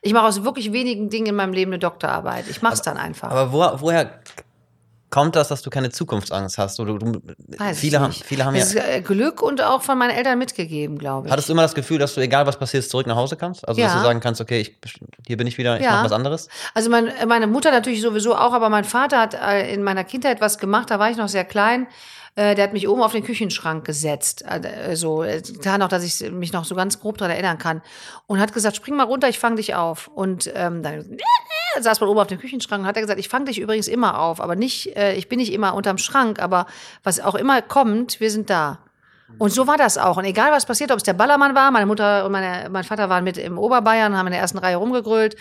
ich mache aus wirklich wenigen Dingen in meinem Leben eine Doktorarbeit. Ich mache es dann einfach. Aber wo, woher kommt das, dass du keine Zukunftsangst hast? Oder du, viele, haben, viele haben das ja. Ist äh, Glück und auch von meinen Eltern mitgegeben, glaube ich. Hattest du immer das Gefühl, dass du, egal was passiert, zurück nach Hause kannst? Also, ja. dass du sagen kannst, okay, ich, hier bin ich wieder, ich ja. mache was anderes? Also, mein, meine Mutter natürlich sowieso auch, aber mein Vater hat äh, in meiner Kindheit was gemacht, da war ich noch sehr klein. Äh, der hat mich oben auf den Küchenschrank gesetzt. Also, klar noch, dass ich mich noch so ganz grob daran erinnern kann. Und hat gesagt, spring mal runter, ich fang dich auf. Und ähm, dann saß man oben auf dem Küchenschrank und hat er gesagt, ich fange dich übrigens immer auf, aber nicht, äh, ich bin nicht immer unterm Schrank, aber was auch immer kommt, wir sind da. Und so war das auch. Und egal was passiert, ob es der Ballermann war, meine Mutter und meine, mein Vater waren mit im Oberbayern, haben in der ersten Reihe rumgegrölt,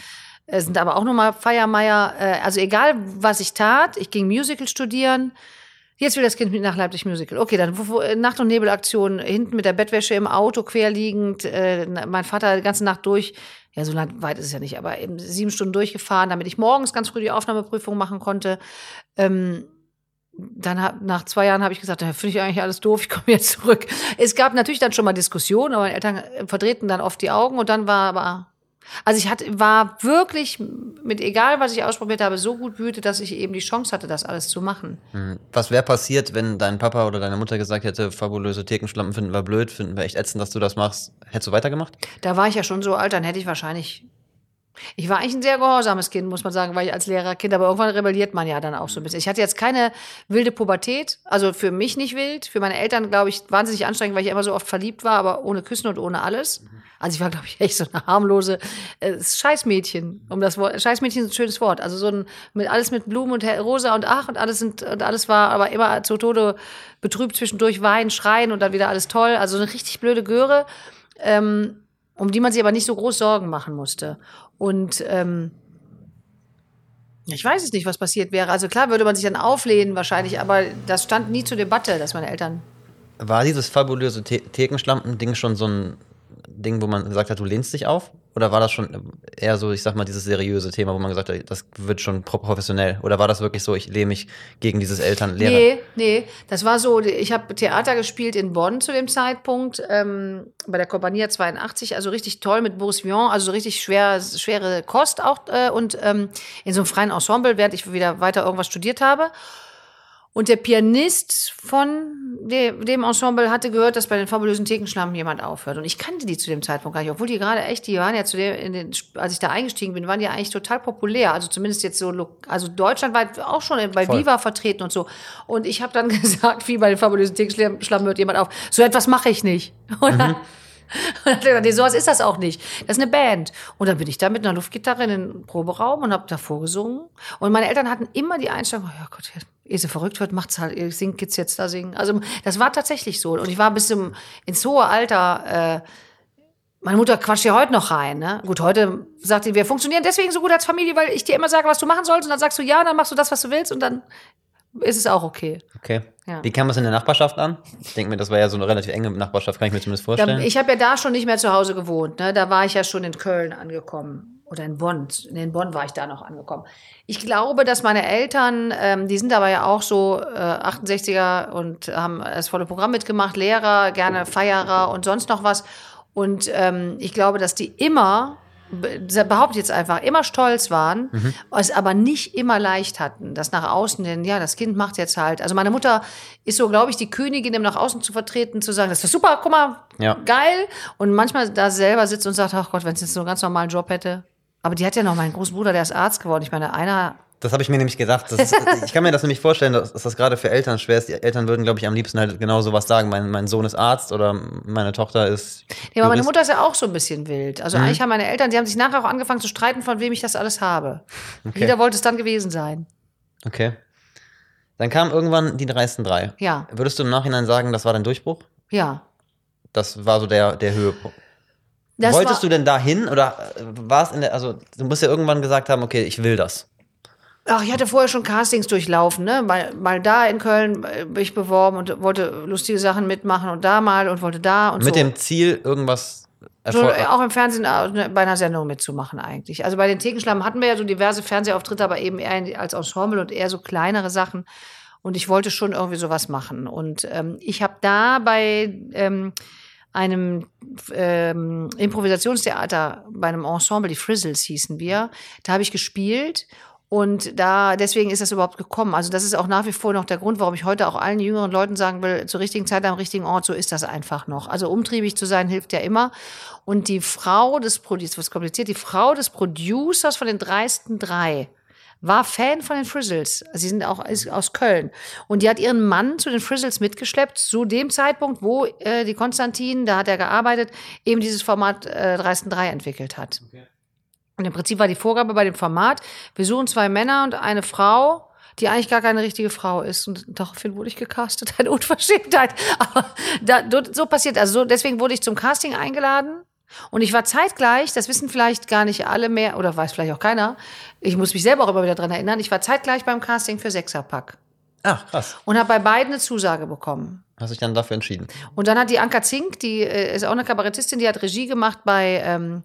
äh, sind aber auch nochmal Feiermeier. Äh, also egal, was ich tat, ich ging Musical studieren. Jetzt will das Kind mit nach Leipzig Musical. Okay, dann Nacht- und Nebelaktion, hinten mit der Bettwäsche im Auto querliegend, äh, mein Vater die ganze Nacht durch ja, so weit ist es ja nicht, aber eben sieben Stunden durchgefahren, damit ich morgens ganz früh die Aufnahmeprüfung machen konnte. Ähm, dann hab, nach zwei Jahren habe ich gesagt, da finde ich eigentlich alles doof, ich komme jetzt zurück. Es gab natürlich dann schon mal Diskussionen, aber meine Eltern verdrehten dann oft die Augen und dann war aber also ich hatte, war wirklich mit egal, was ich ausprobiert habe, so gut wütend, dass ich eben die Chance hatte, das alles zu machen. Hm. Was wäre passiert, wenn dein Papa oder deine Mutter gesagt hätte, fabulöse Thekenschlampen finden wir blöd, finden wir echt ätzend, dass du das machst? Hättest du weitergemacht? Da war ich ja schon so alt, dann hätte ich wahrscheinlich ich war eigentlich ein sehr gehorsames Kind, muss man sagen, weil ich als Lehrerkind, aber irgendwann rebelliert man ja dann auch so ein bisschen. Ich hatte jetzt keine wilde Pubertät, also für mich nicht wild, für meine Eltern, glaube ich, wahnsinnig anstrengend, weil ich immer so oft verliebt war, aber ohne Küssen und ohne alles. Also ich war, glaube ich, echt so eine harmlose äh, Scheißmädchen, um das Wort. Scheißmädchen ist ein schönes Wort. Also so ein mit alles mit Blumen und Rosa und ach und alles sind und alles war aber immer zu Tode betrübt zwischendurch weinen, schreien und dann wieder alles toll. Also eine richtig blöde Göre. Ähm, um die man sich aber nicht so groß Sorgen machen musste. Und ähm, ich weiß es nicht, was passiert wäre. Also klar würde man sich dann auflehnen wahrscheinlich, aber das stand nie zur Debatte, dass meine Eltern. War dieses fabulöse The Thekenschlampen-Ding schon so ein Ding, wo man gesagt hat, du lehnst dich auf? Oder war das schon eher so, ich sag mal, dieses seriöse Thema, wo man gesagt hat, das wird schon professionell? Oder war das wirklich so, ich lehne mich gegen dieses Elternlehrer? Nee, nee, das war so, ich habe Theater gespielt in Bonn zu dem Zeitpunkt, ähm, bei der Compagnia 82, also richtig toll mit Boris Vian, also so richtig schwer, schwere Kost auch äh, und ähm, in so einem freien Ensemble, während ich wieder weiter irgendwas studiert habe. Und der Pianist von dem Ensemble hatte gehört, dass bei den fabulösen Thekenschlammen jemand aufhört. Und ich kannte die zu dem Zeitpunkt gar nicht, obwohl die gerade echt, die waren ja zu dem, den, als ich da eingestiegen bin, waren die eigentlich total populär. Also zumindest jetzt so, also Deutschland war auch schon bei Voll. Viva vertreten und so. Und ich habe dann gesagt, wie bei den fabulösen Thekenschlammen hört jemand auf. So etwas mache ich nicht. Dann, mhm. Und dann nee, sowas ist das auch nicht. Das ist eine Band. Und dann bin ich da mit einer Luftgitarre in den Proberaum und habe da vorgesungen. Und meine Eltern hatten immer die Einstellung, oh Gott, ehe sie verrückt wird, macht's halt, ihr singt geht's jetzt da singen. Also das war tatsächlich so. Und ich war bis zum, ins hohe Alter, äh, meine Mutter quatscht ja heute noch rein. Ne? Gut, heute sagt sie, wir funktionieren deswegen so gut als Familie, weil ich dir immer sage, was du machen sollst. Und dann sagst du ja, dann machst du das, was du willst. Und dann ist es auch okay. Okay. Ja. Wie kam es in der Nachbarschaft an? Ich denke mir, das war ja so eine relativ enge Nachbarschaft, kann ich mir zumindest vorstellen. ich habe ja da schon nicht mehr zu Hause gewohnt. Ne? Da war ich ja schon in Köln angekommen. Oder in Bonn. In Bonn war ich da noch angekommen. Ich glaube, dass meine Eltern, ähm, die sind aber ja auch so äh, 68er und haben das volle Programm mitgemacht, Lehrer, gerne Feierer und sonst noch was. Und ähm, ich glaube, dass die immer behaupte jetzt einfach, immer stolz waren, mhm. es aber nicht immer leicht hatten, das nach außen, denn ja, das Kind macht jetzt halt. Also meine Mutter ist so, glaube ich, die Königin, im nach außen zu vertreten, zu sagen, das ist super, guck mal, ja. geil. Und manchmal da selber sitzt und sagt, ach Gott, wenn es jetzt so einen ganz normalen Job hätte. Aber die hat ja noch meinen großen Bruder, der ist Arzt geworden. Ich meine, einer das habe ich mir nämlich gedacht. Ist, ich kann mir das nämlich vorstellen, dass, das gerade für Eltern schwer ist. Die Eltern würden, glaube ich, am liebsten halt genau sowas sagen. Mein, mein Sohn ist Arzt oder meine Tochter ist. Ja, aber meine Mutter ist ja auch so ein bisschen wild. Also mhm. eigentlich haben meine Eltern, die haben sich nachher auch angefangen zu streiten, von wem ich das alles habe. Okay. Jeder wollte es dann gewesen sein. Okay. Dann kam irgendwann die dreisten drei. Ja, Würdest du im Nachhinein sagen, das war dein Durchbruch? ja. Das war so der, der Höhepunkt. Das Wolltest du denn dahin oder war es in der, also du musst ja irgendwann gesagt haben, okay, ich will das. Ach, ich hatte vorher schon Castings durchlaufen, ne? Mal, mal da in Köln äh, bin ich beworben und wollte lustige Sachen mitmachen und da mal und wollte da und Mit so. dem Ziel, irgendwas so, Erfolg. äh, auch im Fernsehen äh, bei einer Sendung mitzumachen eigentlich. Also bei den Thekenschlammen hatten wir ja so diverse Fernsehauftritte, aber eben eher als Ensemble und eher so kleinere Sachen. Und ich wollte schon irgendwie sowas machen. Und ähm, ich habe da bei ähm, einem ähm, Improvisationstheater, bei einem Ensemble, die Frizzles hießen wir, da habe ich gespielt. Und da, deswegen ist das überhaupt gekommen. Also das ist auch nach wie vor noch der Grund, warum ich heute auch allen jüngeren Leuten sagen will, zur richtigen Zeit am richtigen Ort, so ist das einfach noch. Also umtriebig zu sein hilft ja immer. Und die Frau des Producers, was kompliziert, die Frau des Producers von den dreisten drei war Fan von den Frizzles. Sie sind auch aus Köln. Und die hat ihren Mann zu den Frizzles mitgeschleppt, zu dem Zeitpunkt, wo äh, die Konstantin, da hat er gearbeitet, eben dieses Format äh, Dreisten 3 entwickelt hat. Und im Prinzip war die Vorgabe bei dem Format, wir suchen zwei Männer und eine Frau, die eigentlich gar keine richtige Frau ist. Und daraufhin wurde ich gecastet. Eine Unverschämtheit. Aber da, so passiert. Also so, deswegen wurde ich zum Casting eingeladen. Und ich war zeitgleich, das wissen vielleicht gar nicht alle mehr, oder weiß vielleicht auch keiner, ich muss mich selber auch immer wieder dran erinnern, ich war zeitgleich beim Casting für Sechserpack Ach, krass. und habe bei beiden eine Zusage bekommen. Hast dich dann dafür entschieden. Und dann hat die Anka Zink, die äh, ist auch eine Kabarettistin, die hat Regie gemacht bei, ähm,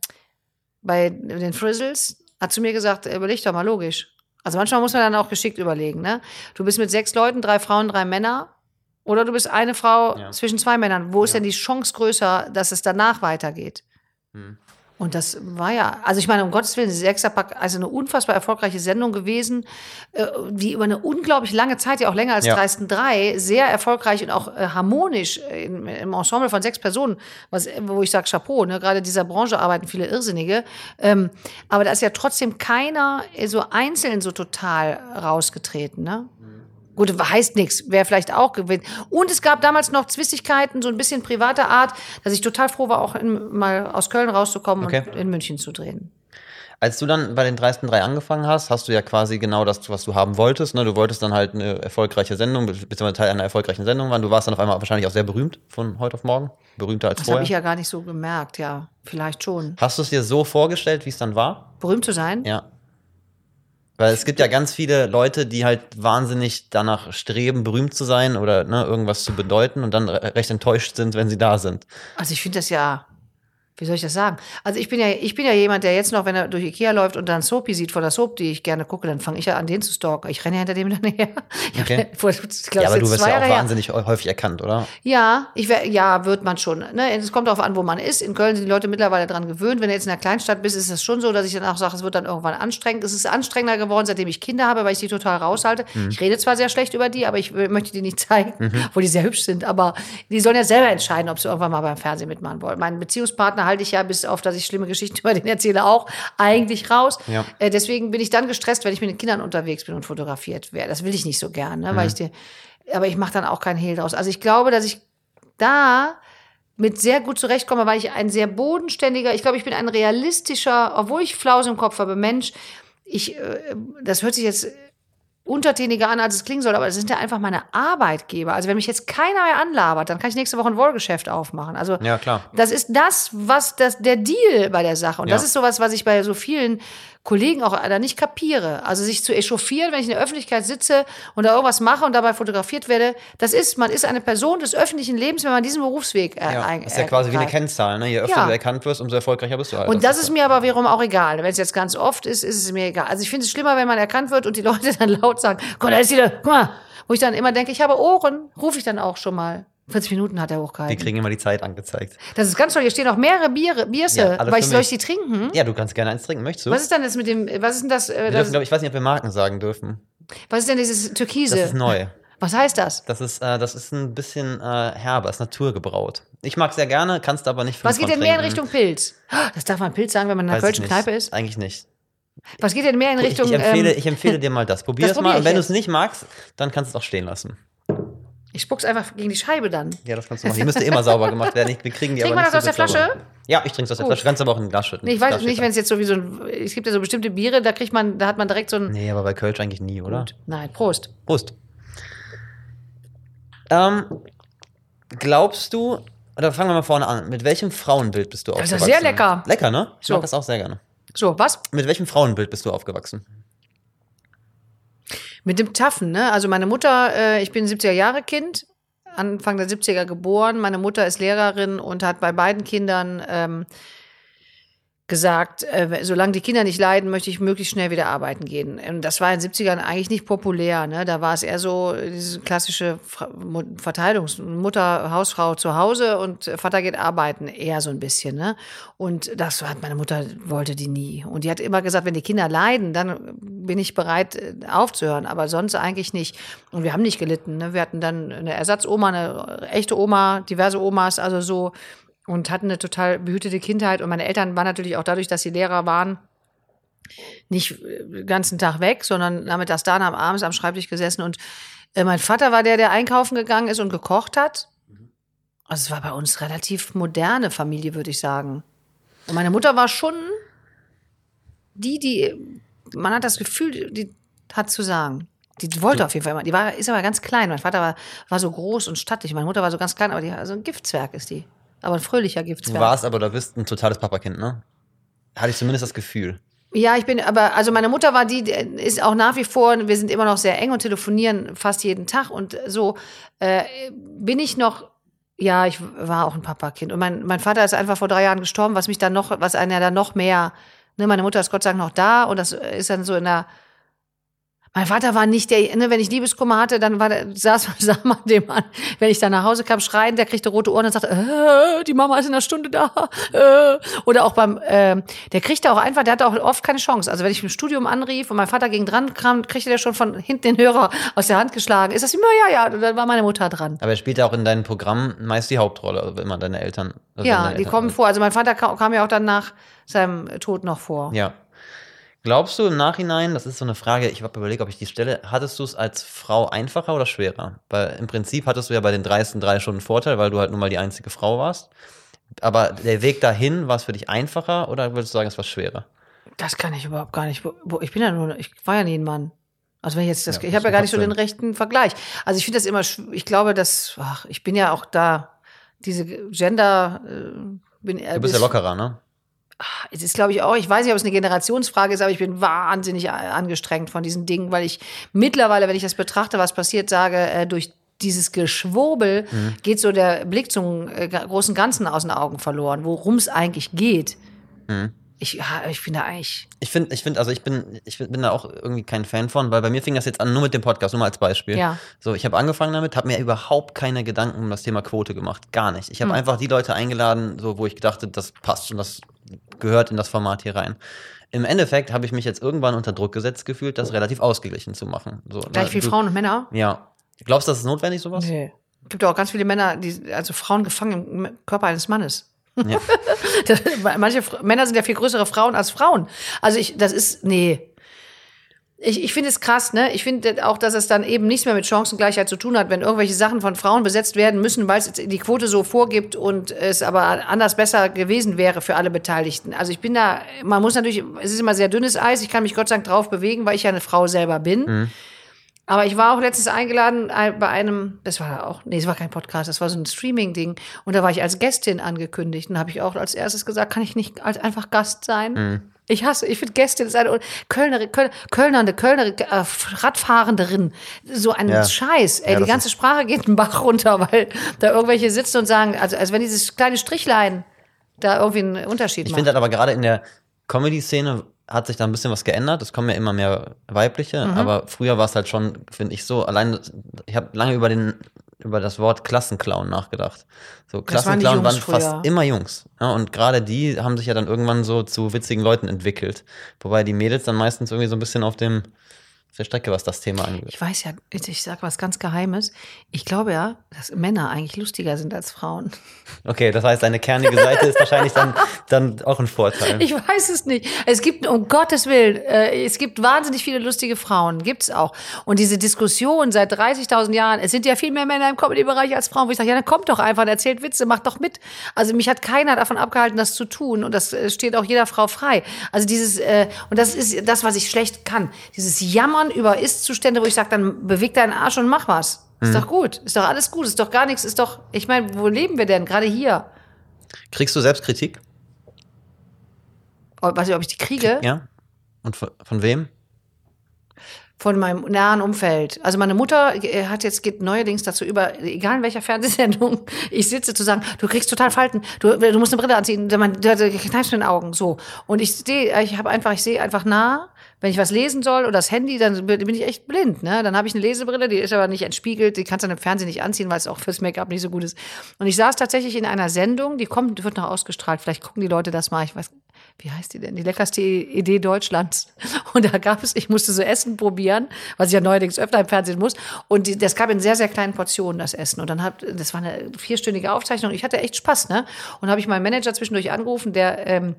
bei den Frizzles, hat zu mir gesagt, überleg doch mal logisch. Also manchmal muss man dann auch geschickt überlegen, ne? Du bist mit sechs Leuten, drei Frauen, drei Männer. Oder du bist eine Frau Ja. zwischen zwei Männern. Wo ist Ja. denn die Chance größer, dass es danach weitergeht? Hm. Und das war ja, also ich meine, um Gottes Willen, Sechserpack, also eine unfassbar erfolgreiche Sendung gewesen, äh, die über eine unglaublich lange Zeit, ja auch länger als Ja. Dreisten drei, sehr erfolgreich und auch äh, harmonisch im, im Ensemble von sechs Personen, was, wo ich sage Chapeau, ne? gerade in dieser Branche arbeiten viele Irrsinnige. Ähm, aber da ist ja trotzdem keiner so einzeln so total rausgetreten, ne? Gut, heißt nichts, wäre vielleicht auch gewinnt. Und es gab damals noch Zwistigkeiten, so ein bisschen privater Art, dass ich total froh war, auch in, mal aus Köln rauszukommen Okay. und in München zu drehen. Als du dann bei den dreisten drei angefangen hast, hast du ja quasi genau das, was du haben wolltest. Ne? Du wolltest dann halt eine erfolgreiche Sendung, be- beziehungsweise Teil einer erfolgreichen Sendung waren. Du warst dann auf einmal wahrscheinlich auch sehr berühmt von heute auf morgen. Berühmter als Das vorher. habe ich ja gar nicht so gemerkt, ja. Vielleicht schon. Hast du es dir so vorgestellt, wie es dann war? Berühmt zu sein? Ja. Weil es gibt ja ganz viele Leute, die halt wahnsinnig danach streben, berühmt zu sein oder ne, irgendwas zu bedeuten und dann re- recht enttäuscht sind, wenn sie da sind. Also ich finde das ja, wie soll ich das sagen? Also ich bin ja, ich bin ja jemand, der jetzt noch, wenn er durch Ikea läuft und dann Soapy sieht von der Soap, die ich gerne gucke, dann fange ich ja an, den zu stalken. Ich renne ja hinter dem dann her. Okay. vor- glaub, ja, aber du wirst ja auch her. wahnsinnig häufig erkannt, oder? Ja, ich wär, ja, wird man schon. Ne? Es kommt darauf an, wo man ist. In Köln sind die Leute mittlerweile dran gewöhnt. Wenn du jetzt in einer Kleinstadt bist, ist es schon so, dass ich dann auch sage, es wird dann irgendwann anstrengend. Es ist anstrengender geworden, seitdem ich Kinder habe, weil ich die total raushalte. Mhm. Ich rede zwar sehr schlecht über die, aber ich möchte die nicht zeigen, wo die sehr hübsch sind. Aber die sollen ja selber entscheiden, ob sie irgendwann mal beim Fernsehen mitmachen wollen. Meinen Beziehungspartner halte ich ja, bis auf, dass ich schlimme Geschichten über den erzähle, auch eigentlich raus. Ja. Äh, deswegen bin ich dann gestresst, wenn ich mit den Kindern unterwegs bin und fotografiert werde. Das will ich nicht so gern, ne? weil ich die, aber ich mache dann auch keinen Hehl draus. Also ich glaube, dass ich da mit sehr gut zurechtkomme, weil ich ein sehr bodenständiger, ich glaube, ich bin ein realistischer, obwohl ich Flause im Kopf habe, Mensch. Ich, äh, das hört sich jetzt untertäniger an, als es klingen soll, aber das sind ja einfach meine Arbeitgeber. Also wenn mich jetzt keiner mehr anlabert, dann kann ich nächste Woche ein Wollgeschäft aufmachen. Also Ja, klar. das ist das, was das, der Deal bei der Sache. Und das Ja. ist sowas, was ich bei so vielen Kollegen auch da nicht kapiere. Also sich zu echauffieren, wenn ich in der Öffentlichkeit sitze und da irgendwas mache und dabei fotografiert werde, das ist, man ist eine Person des öffentlichen Lebens, wenn man diesen Berufsweg äh, Ja, ein- ist ja quasi wie eine. Kennzahl. Ne? Je öfter Ja. du erkannt wirst, umso erfolgreicher bist du halt. Und das ist mir aber wiederum auch egal. Wenn es jetzt ganz oft ist, ist es mir egal. Also ich finde es schlimmer, wenn man erkannt wird und die Leute dann laut sagen, guck, da ist wieder, guck mal. Wo ich dann immer denke, ich habe Ohren, rufe ich dann auch schon mal. 40 Minuten hat er Die hochgehalten. kriegen immer die Zeit angezeigt. Das ist ganz toll. Hier stehen auch mehrere Biere, Bierse. Ja, weil ich soll ich die trinken? Ja, du kannst gerne eins trinken. Möchtest du? Was ist denn das mit dem, was ist denn das, äh, dürfen, glaub, ich weiß nicht, ob wir Marken sagen dürfen. was ist denn dieses Türkise? Das ist neu. was heißt das? Das ist, äh, das ist ein bisschen äh, herber, ist naturgebraut. Ich mag sehr gerne, kannst aber nicht Was geht denn mehr in. Richtung Pilz? Das darf man Pilz sagen, wenn man in einer ich kölschen. Kneipe ist. Eigentlich nicht. Was geht denn mehr in Ich, Richtung, ich, empfehle, ähm, ich empfehle dir mal das. Probier das es mal. Und ich wenn du es nicht magst, dann kannst du es auch stehen lassen. Ich spuck's einfach gegen die Scheibe dann. Ja, das kannst du machen. Die müsste immer sauber gemacht werden. Ich- Wir kriegen die Trinkt aber nicht das aus der gut sauber. Flasche? Ja, ich trinke es aus der. Flasche. Kannst aber auch in ein Glas schütten. Nee, ich weiß Glas nicht, wenn es jetzt so wie so ein, es gibt ja so bestimmte Biere, da kriegt man, da hat man direkt so ein, Nee, aber bei Kölsch eigentlich nie, oder? Gut. nein, Prost. Prost. Ähm, glaubst du, oder fangen wir mal vorne an, mit welchem Frauenbild bist du Das ist ja aufgewachsen? sehr lecker. Lecker, ne? Ich So. mag das auch sehr gerne. So, was? Mit welchem Frauenbild bist du aufgewachsen? Mit dem Taffen, ne? Also meine Mutter, äh, ich bin 70er Jahre Kind, Anfang der 70er geboren. Meine Mutter ist Lehrerin und hat bei beiden Kindern ähm, gesagt, äh, solange die Kinder nicht leiden, möchte ich möglichst schnell wieder arbeiten gehen. Und das war in den 70ern eigentlich nicht populär. Ne? Da war es eher so diese klassische Fra- Mu- Verteilung. Mutter, Hausfrau zu Hause und Vater geht arbeiten, eher so ein bisschen. Ne? Und das hat meine Mutter, wollte die nie. Und die hat immer gesagt, wenn die Kinder leiden, dann bin ich bereit äh, aufzuhören, aber sonst eigentlich nicht. Und wir haben nicht gelitten. Ne? Wir hatten dann eine Ersatzoma, eine echte Oma, diverse Omas, also so und hatten eine total behütete Kindheit. Und meine Eltern waren natürlich auch dadurch, dass sie Lehrer waren, nicht äh, den ganzen Tag weg, sondern nachmittags da, am abends am Schreibtisch gesessen. Und äh, mein Vater war der, der einkaufen gegangen ist und gekocht hat. Also es war bei uns relativ moderne Familie, würde ich sagen. Und meine Mutter war schon die, die, man hat das Gefühl, die hat zu sagen. Die wollte auf jeden Fall immer. Die war, ist aber ganz klein. Mein Vater war, war so groß und stattlich. Meine Mutter war so ganz klein, aber die, also ein Giftzwerg ist die. Aber ein fröhlicher Du Giftzwerg. warst aber, oder bist ein totales Papakind, ne? Hatte ich zumindest das Gefühl. Ja, ich bin, aber, also meine Mutter war die, die ist auch nach wie vor, wir sind immer noch sehr eng und telefonieren fast jeden Tag und so, äh, bin ich noch, ja, ich war auch ein Papakind. Und mein, mein Vater ist einfach vor drei Jahren gestorben, was mich dann noch, was einen ja dann noch mehr, ne, meine Mutter ist Gott sei Dank noch da und das ist dann so in der, mein Vater war nicht der, ne, wenn ich Liebeskummer hatte, dann war der, saß, sah man dem an, wenn ich dann nach Hause kam, schreien, der kriegte rote Ohren und sagte, äh, die Mama ist in einer Stunde da. Äh. Oder auch beim, äh, der kriegte auch einfach, der hatte auch oft keine Chance. Also wenn ich im Studium anrief und mein Vater ging dran kam, kriegte der schon von hinten den Hörer aus der Hand geschlagen. Ist das immer, ja, ja, und dann war meine Mutter dran. Aber er spielt ja auch in deinen Programmen meist die Hauptrolle, also immer deine Eltern. Also Ja, deine die Eltern- kommen vor. Also mein Vater kam, kam ja auch dann nach seinem Tod noch vor. Ja. Glaubst du im Nachhinein, das ist so eine Frage, ich habe überlegt, ob ich die stelle, hattest du es als Frau einfacher oder schwerer? Weil im Prinzip hattest du ja bei den dreisten drei Stunden Vorteil, weil du halt nun mal die einzige Frau warst. Aber der Weg dahin, war es für dich einfacher oder würdest du sagen, es war schwerer? Das kann ich überhaupt gar nicht. Ich bin ja nur, ich war ja nie ein Mann. Also wenn ich jetzt das, Ja, ich habe ja gar nicht so den rechten Vergleich. Also ich finde das immer, ich glaube, dass, ach, ich bin ja auch da, diese Gender, äh, bin, Du bist ja lockerer, ne? Es ist, glaube ich, auch, ich weiß nicht, ob es eine Generationsfrage ist, aber ich bin wahnsinnig a- angestrengt von diesen Dingen, weil ich mittlerweile, wenn ich das betrachte, was passiert, sage, äh, durch dieses Geschwurbel geht so der Blick zum äh, großen Ganzen aus den Augen verloren, worum es eigentlich geht. Ich, ja, ich bin da eigentlich, Ich finde, ich finde, also ich bin, ich bin da auch irgendwie kein Fan von, weil bei mir fing das jetzt an, nur mit dem Podcast, nur mal als Beispiel. Ja. So, ich habe angefangen damit, habe mir überhaupt keine Gedanken um das Thema Quote gemacht, gar nicht. Ich habe Hm. einfach die Leute eingeladen, so wo ich dachte, das passt und das gehört in das Format hier rein. Im Endeffekt habe ich mich jetzt irgendwann unter Druck gesetzt gefühlt, das relativ ausgeglichen zu machen. So, gleich ne, viel du- Frauen und Männer. Ja. Glaubst du, das ist notwendig, sowas? Nee. Gibt auch ganz viele Männer, die, also Frauen gefangen im Körper eines Mannes. Ja. Das, manche Männer sind ja viel größere Frauen als Frauen. Also ich, das ist, nee. Ich, ich finde es krass, ne? Ich finde auch, dass es dann eben nichts mehr mit Chancengleichheit zu tun hat, wenn irgendwelche Sachen von Frauen besetzt werden müssen, weil es die Quote so vorgibt und es aber anders besser gewesen wäre für alle Beteiligten. Also ich bin da, man muss natürlich, es ist immer sehr dünnes Eis, ich kann mich Gott sei Dank drauf bewegen, weil ich ja eine Frau selber bin. Aber ich war auch letztens eingeladen äh, bei einem, das war auch, nee, es war kein Podcast, das war so ein Streaming-Ding. Und da war ich als Gästin angekündigt. Und habe ich auch als erstes gesagt, kann ich nicht als einfach Gast sein? Ich hasse, ich finde Gästin ist eine Kölner, Köln, Kölnernde, Kölner, äh, Radfahrenderin. So ein Ja. Scheiß. Ey, Ja, die das ganze Sprache geht einen Bach runter, weil da irgendwelche sitzen und sagen, also als wenn dieses kleine Strichlein da irgendwie einen Unterschied Ich macht. finde halt aber gerade in der Comedy-Szene hat sich da ein bisschen was geändert. Es kommen ja immer mehr weibliche, Mhm. aber früher war es halt schon, finde ich so, allein, ich habe lange über den über das Wort Klassenclown nachgedacht. So waren Klassenclown waren, Jungs fast immer Jungs. Ja, und gerade die haben sich ja dann irgendwann so zu witzigen Leuten entwickelt. Wobei die Mädels dann meistens irgendwie so ein bisschen auf dem auf der Strecke, was das Thema angeht. Ich weiß ja, ich sag was ganz Geheimes. Ich glaube ja, dass Männer eigentlich lustiger sind als Frauen. Okay, das heißt, deine kernige Seite ist wahrscheinlich dann, dann auch ein Vorteil. Ich weiß es nicht. Es gibt, um Gottes Willen, äh, es gibt wahnsinnig viele lustige Frauen, gibt's auch. Und diese Diskussion seit 30.000 Jahren, es sind ja viel mehr Männer im Comedy-Bereich als Frauen, wo ich sage, ja, dann kommt doch einfach, und erzählt Witze, macht doch mit. Also mich hat keiner davon abgehalten, das zu tun. Und das äh, steht auch jeder Frau frei. Also dieses, äh, und das ist das, was ich schlecht kann. Dieses Jammern über Ist-Zustände, wo ich sage, dann beweg deinen Arsch und mach was. Ist doch gut. Ist doch alles gut. Ist doch gar nichts. Ist doch, ich meine, wo leben wir denn? Gerade hier. Kriegst du Selbstkritik? Weiß ich, ob ich die kriege? Ja. Und von, von wem? Von meinem nahen Umfeld. Also meine Mutter äh, hat jetzt, geht neuerdings dazu über, egal in welcher Fernsehsendung ich sitze, zu sagen, du kriegst total Falten, du, du musst eine Brille anziehen, du, du, du kneifst in den Augen, so. Und ich sehe, ich habe einfach, ich sehe einfach nah, wenn ich was lesen soll oder das Handy, dann bin ich echt blind, ne? Dann habe ich eine Lesebrille, die ist aber nicht entspiegelt, die kannst du dann im Fernsehen nicht anziehen, weil es auch fürs Make-up nicht so gut ist. Und ich saß tatsächlich in einer Sendung, die kommt, wird noch ausgestrahlt, vielleicht gucken die Leute das mal, ich weiß, wie heißt die denn? Die leckerste Idee Deutschlands. Und da gab es, ich musste so Essen probieren, was ich ja neuerdings öfter im Fernsehen muss. Und die, das gab in sehr, sehr kleinen Portionen, das Essen. Und dann hat, das war eine vierstündige Aufzeichnung. Ich hatte echt Spaß, ne? Und habe ich meinen Manager zwischendurch angerufen, der, ähm,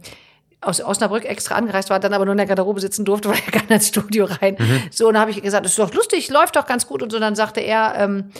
aus Osnabrück extra angereist war, dann aber nur in der Garderobe sitzen durfte, weil er gar nicht ins Studio rein. So, und dann habe ich gesagt, das ist doch lustig, läuft doch ganz gut. Und so, dann sagte er, ähm,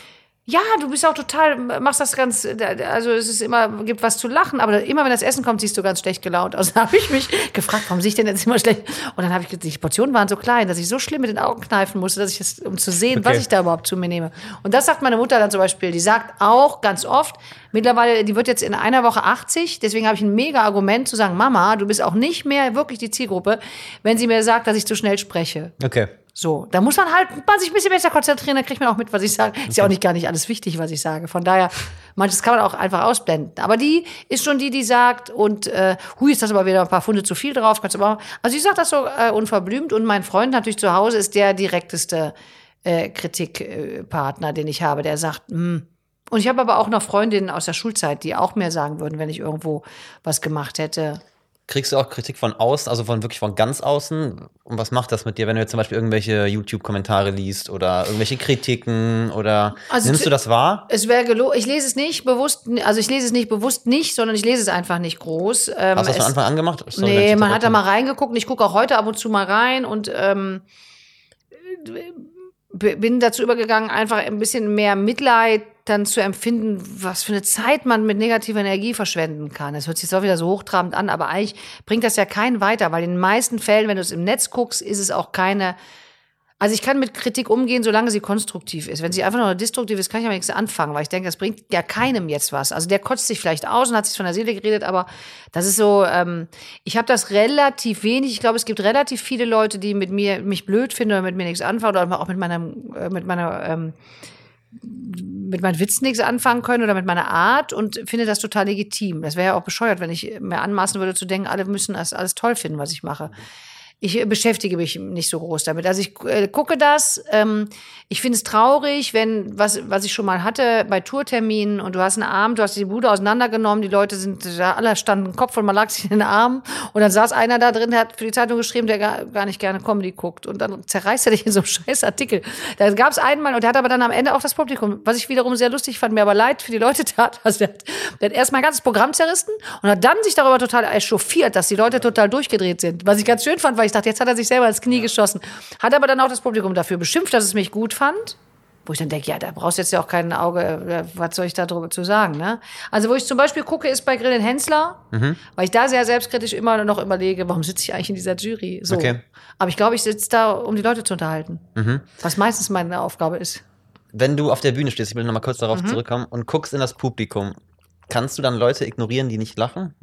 ja, du bist auch total, machst das ganz, also es ist immer, gibt was zu lachen, aber immer wenn das Essen kommt, siehst du ganz schlecht gelaunt aus. Dann habe ich mich gefragt, warum sehe ich denn jetzt immer schlecht? Und dann habe ich gesagt, die Portionen waren so klein, dass ich so schlimm mit den Augen kneifen musste, dass ich es, um zu sehen, Okay. was ich da überhaupt zu mir nehme. Und das sagt meine Mutter dann zum Beispiel, die sagt auch ganz oft, mittlerweile, die wird jetzt in einer Woche 80, deswegen habe ich ein mega Argument zu sagen, Mama, du bist auch nicht mehr wirklich die Zielgruppe, wenn sie mir sagt, dass ich zu schnell spreche. Okay. So, da muss man halt mal sich ein bisschen besser konzentrieren, dann kriegt man auch mit, was ich sage. Ist ja auch nicht gar nicht alles wichtig, was ich sage. Von daher, manches kann man auch einfach ausblenden. Aber die ist schon die, die sagt, und äh, hui, ist das aber wieder ein paar Funde zu viel drauf, kannst du aber. Also ich sage das so äh, unverblümt und mein Freund natürlich zu Hause ist der direkteste äh, Kritikpartner, den ich habe, der sagt, hm. Und ich habe aber auch noch Freundinnen aus der Schulzeit, die auch mehr sagen würden, wenn ich irgendwo was gemacht hätte. Kriegst du auch Kritik von außen, also von wirklich von ganz außen? Und was macht das mit dir, wenn du jetzt zum Beispiel irgendwelche YouTube-Kommentare liest oder irgendwelche Kritiken oder Also nimmst du das wahr? Es wäre gelo ich lese es nicht bewusst, also ich lese es nicht bewusst nicht, sondern ich lese es einfach nicht groß. Ähm, Hast du das von Anfang an gemacht? Sorry, nee, man hat da mal reingeguckt und ich gucke auch heute ab und zu mal rein und ähm, b- bin dazu übergegangen, einfach ein bisschen mehr Mitleid dann zu empfinden, was für eine Zeit man mit negativer Energie verschwenden kann. Das hört sich auch wieder so hochtrabend an, aber eigentlich bringt das ja keinen weiter, weil in den meisten Fällen, wenn du es im Netz guckst, ist es auch keine also ich kann mit Kritik umgehen, solange sie konstruktiv ist. Wenn sie einfach nur destruktiv ist, kann ich aber nichts anfangen, weil ich denke, das bringt ja keinem jetzt was. Also der kotzt sich vielleicht aus und hat sich von der Seele geredet, aber das ist so, ähm, ich habe das relativ wenig. Ich glaube, es gibt relativ viele Leute, die mit mir mich blöd finden oder mit mir nichts anfangen oder auch mit meinem, äh, mit meiner ähm, mit meinen Witzen nichts anfangen können oder mit meiner Art und finde das total legitim. Das wäre ja auch bescheuert, wenn ich mir anmaßen würde zu denken, alle müssen das alles toll finden, was ich mache. Ich äh, beschäftige mich nicht so groß damit. Also ich äh, gucke das. Ähm, ich finde es traurig, wenn, was, was ich schon mal hatte bei Tourterminen und du hast einen Arm, du hast die Bude auseinandergenommen, die Leute sind da, alle standen Kopf und man lag sich in den Arm und dann saß einer da drin, der hat für die Zeitung geschrieben, der gar, gar nicht gerne Comedy guckt und dann zerreißt er dich in so einem scheiß Artikel. Da gab es einmal und der hat aber dann am Ende auch das Publikum, was ich wiederum sehr lustig fand, mir aber leid für die Leute tat. Also der, hat- der hat erst ein ganzes Programm zerrissen und hat dann sich darüber total echauffiert, dass die Leute total durchgedreht sind. Was ich ganz schön fand, weil ich dachte, jetzt hat er sich selber ins Knie geschossen. Hat aber dann auch das Publikum dafür beschimpft, dass es mich gut fand. Wo ich dann denke, ja, da brauchst du jetzt ja auch kein Auge, äh, was soll ich da drüber zu sagen, ne? Also, wo ich zum Beispiel gucke, ist bei Grillen Hensler, weil ich da sehr selbstkritisch immer noch überlege, warum sitze ich eigentlich in dieser Jury? So. Okay. Aber ich glaube, ich sitze da, um die Leute zu unterhalten. Was meistens meine Aufgabe ist. Wenn du auf der Bühne stehst, ich will noch mal kurz darauf Mhm. zurückkommen und guckst in das Publikum, kannst du dann Leute ignorieren, die nicht lachen?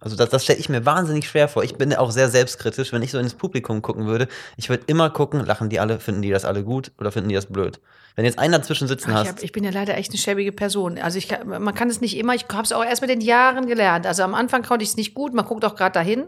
Also das, das stelle ich mir wahnsinnig schwer vor. Ich bin auch sehr selbstkritisch, wenn ich so ins Publikum gucken würde. Ich würde immer gucken, lachen die alle, finden die das alle gut oder finden die das blöd? Wenn jetzt einen dazwischen sitzen Ich, hast, hab, ich bin ja leider echt eine schäbige Person. Also ich man kann es nicht immer, ich habe es auch erst mit den Jahren gelernt. Also am Anfang konnte ich es nicht gut, man guckt auch gerade dahin.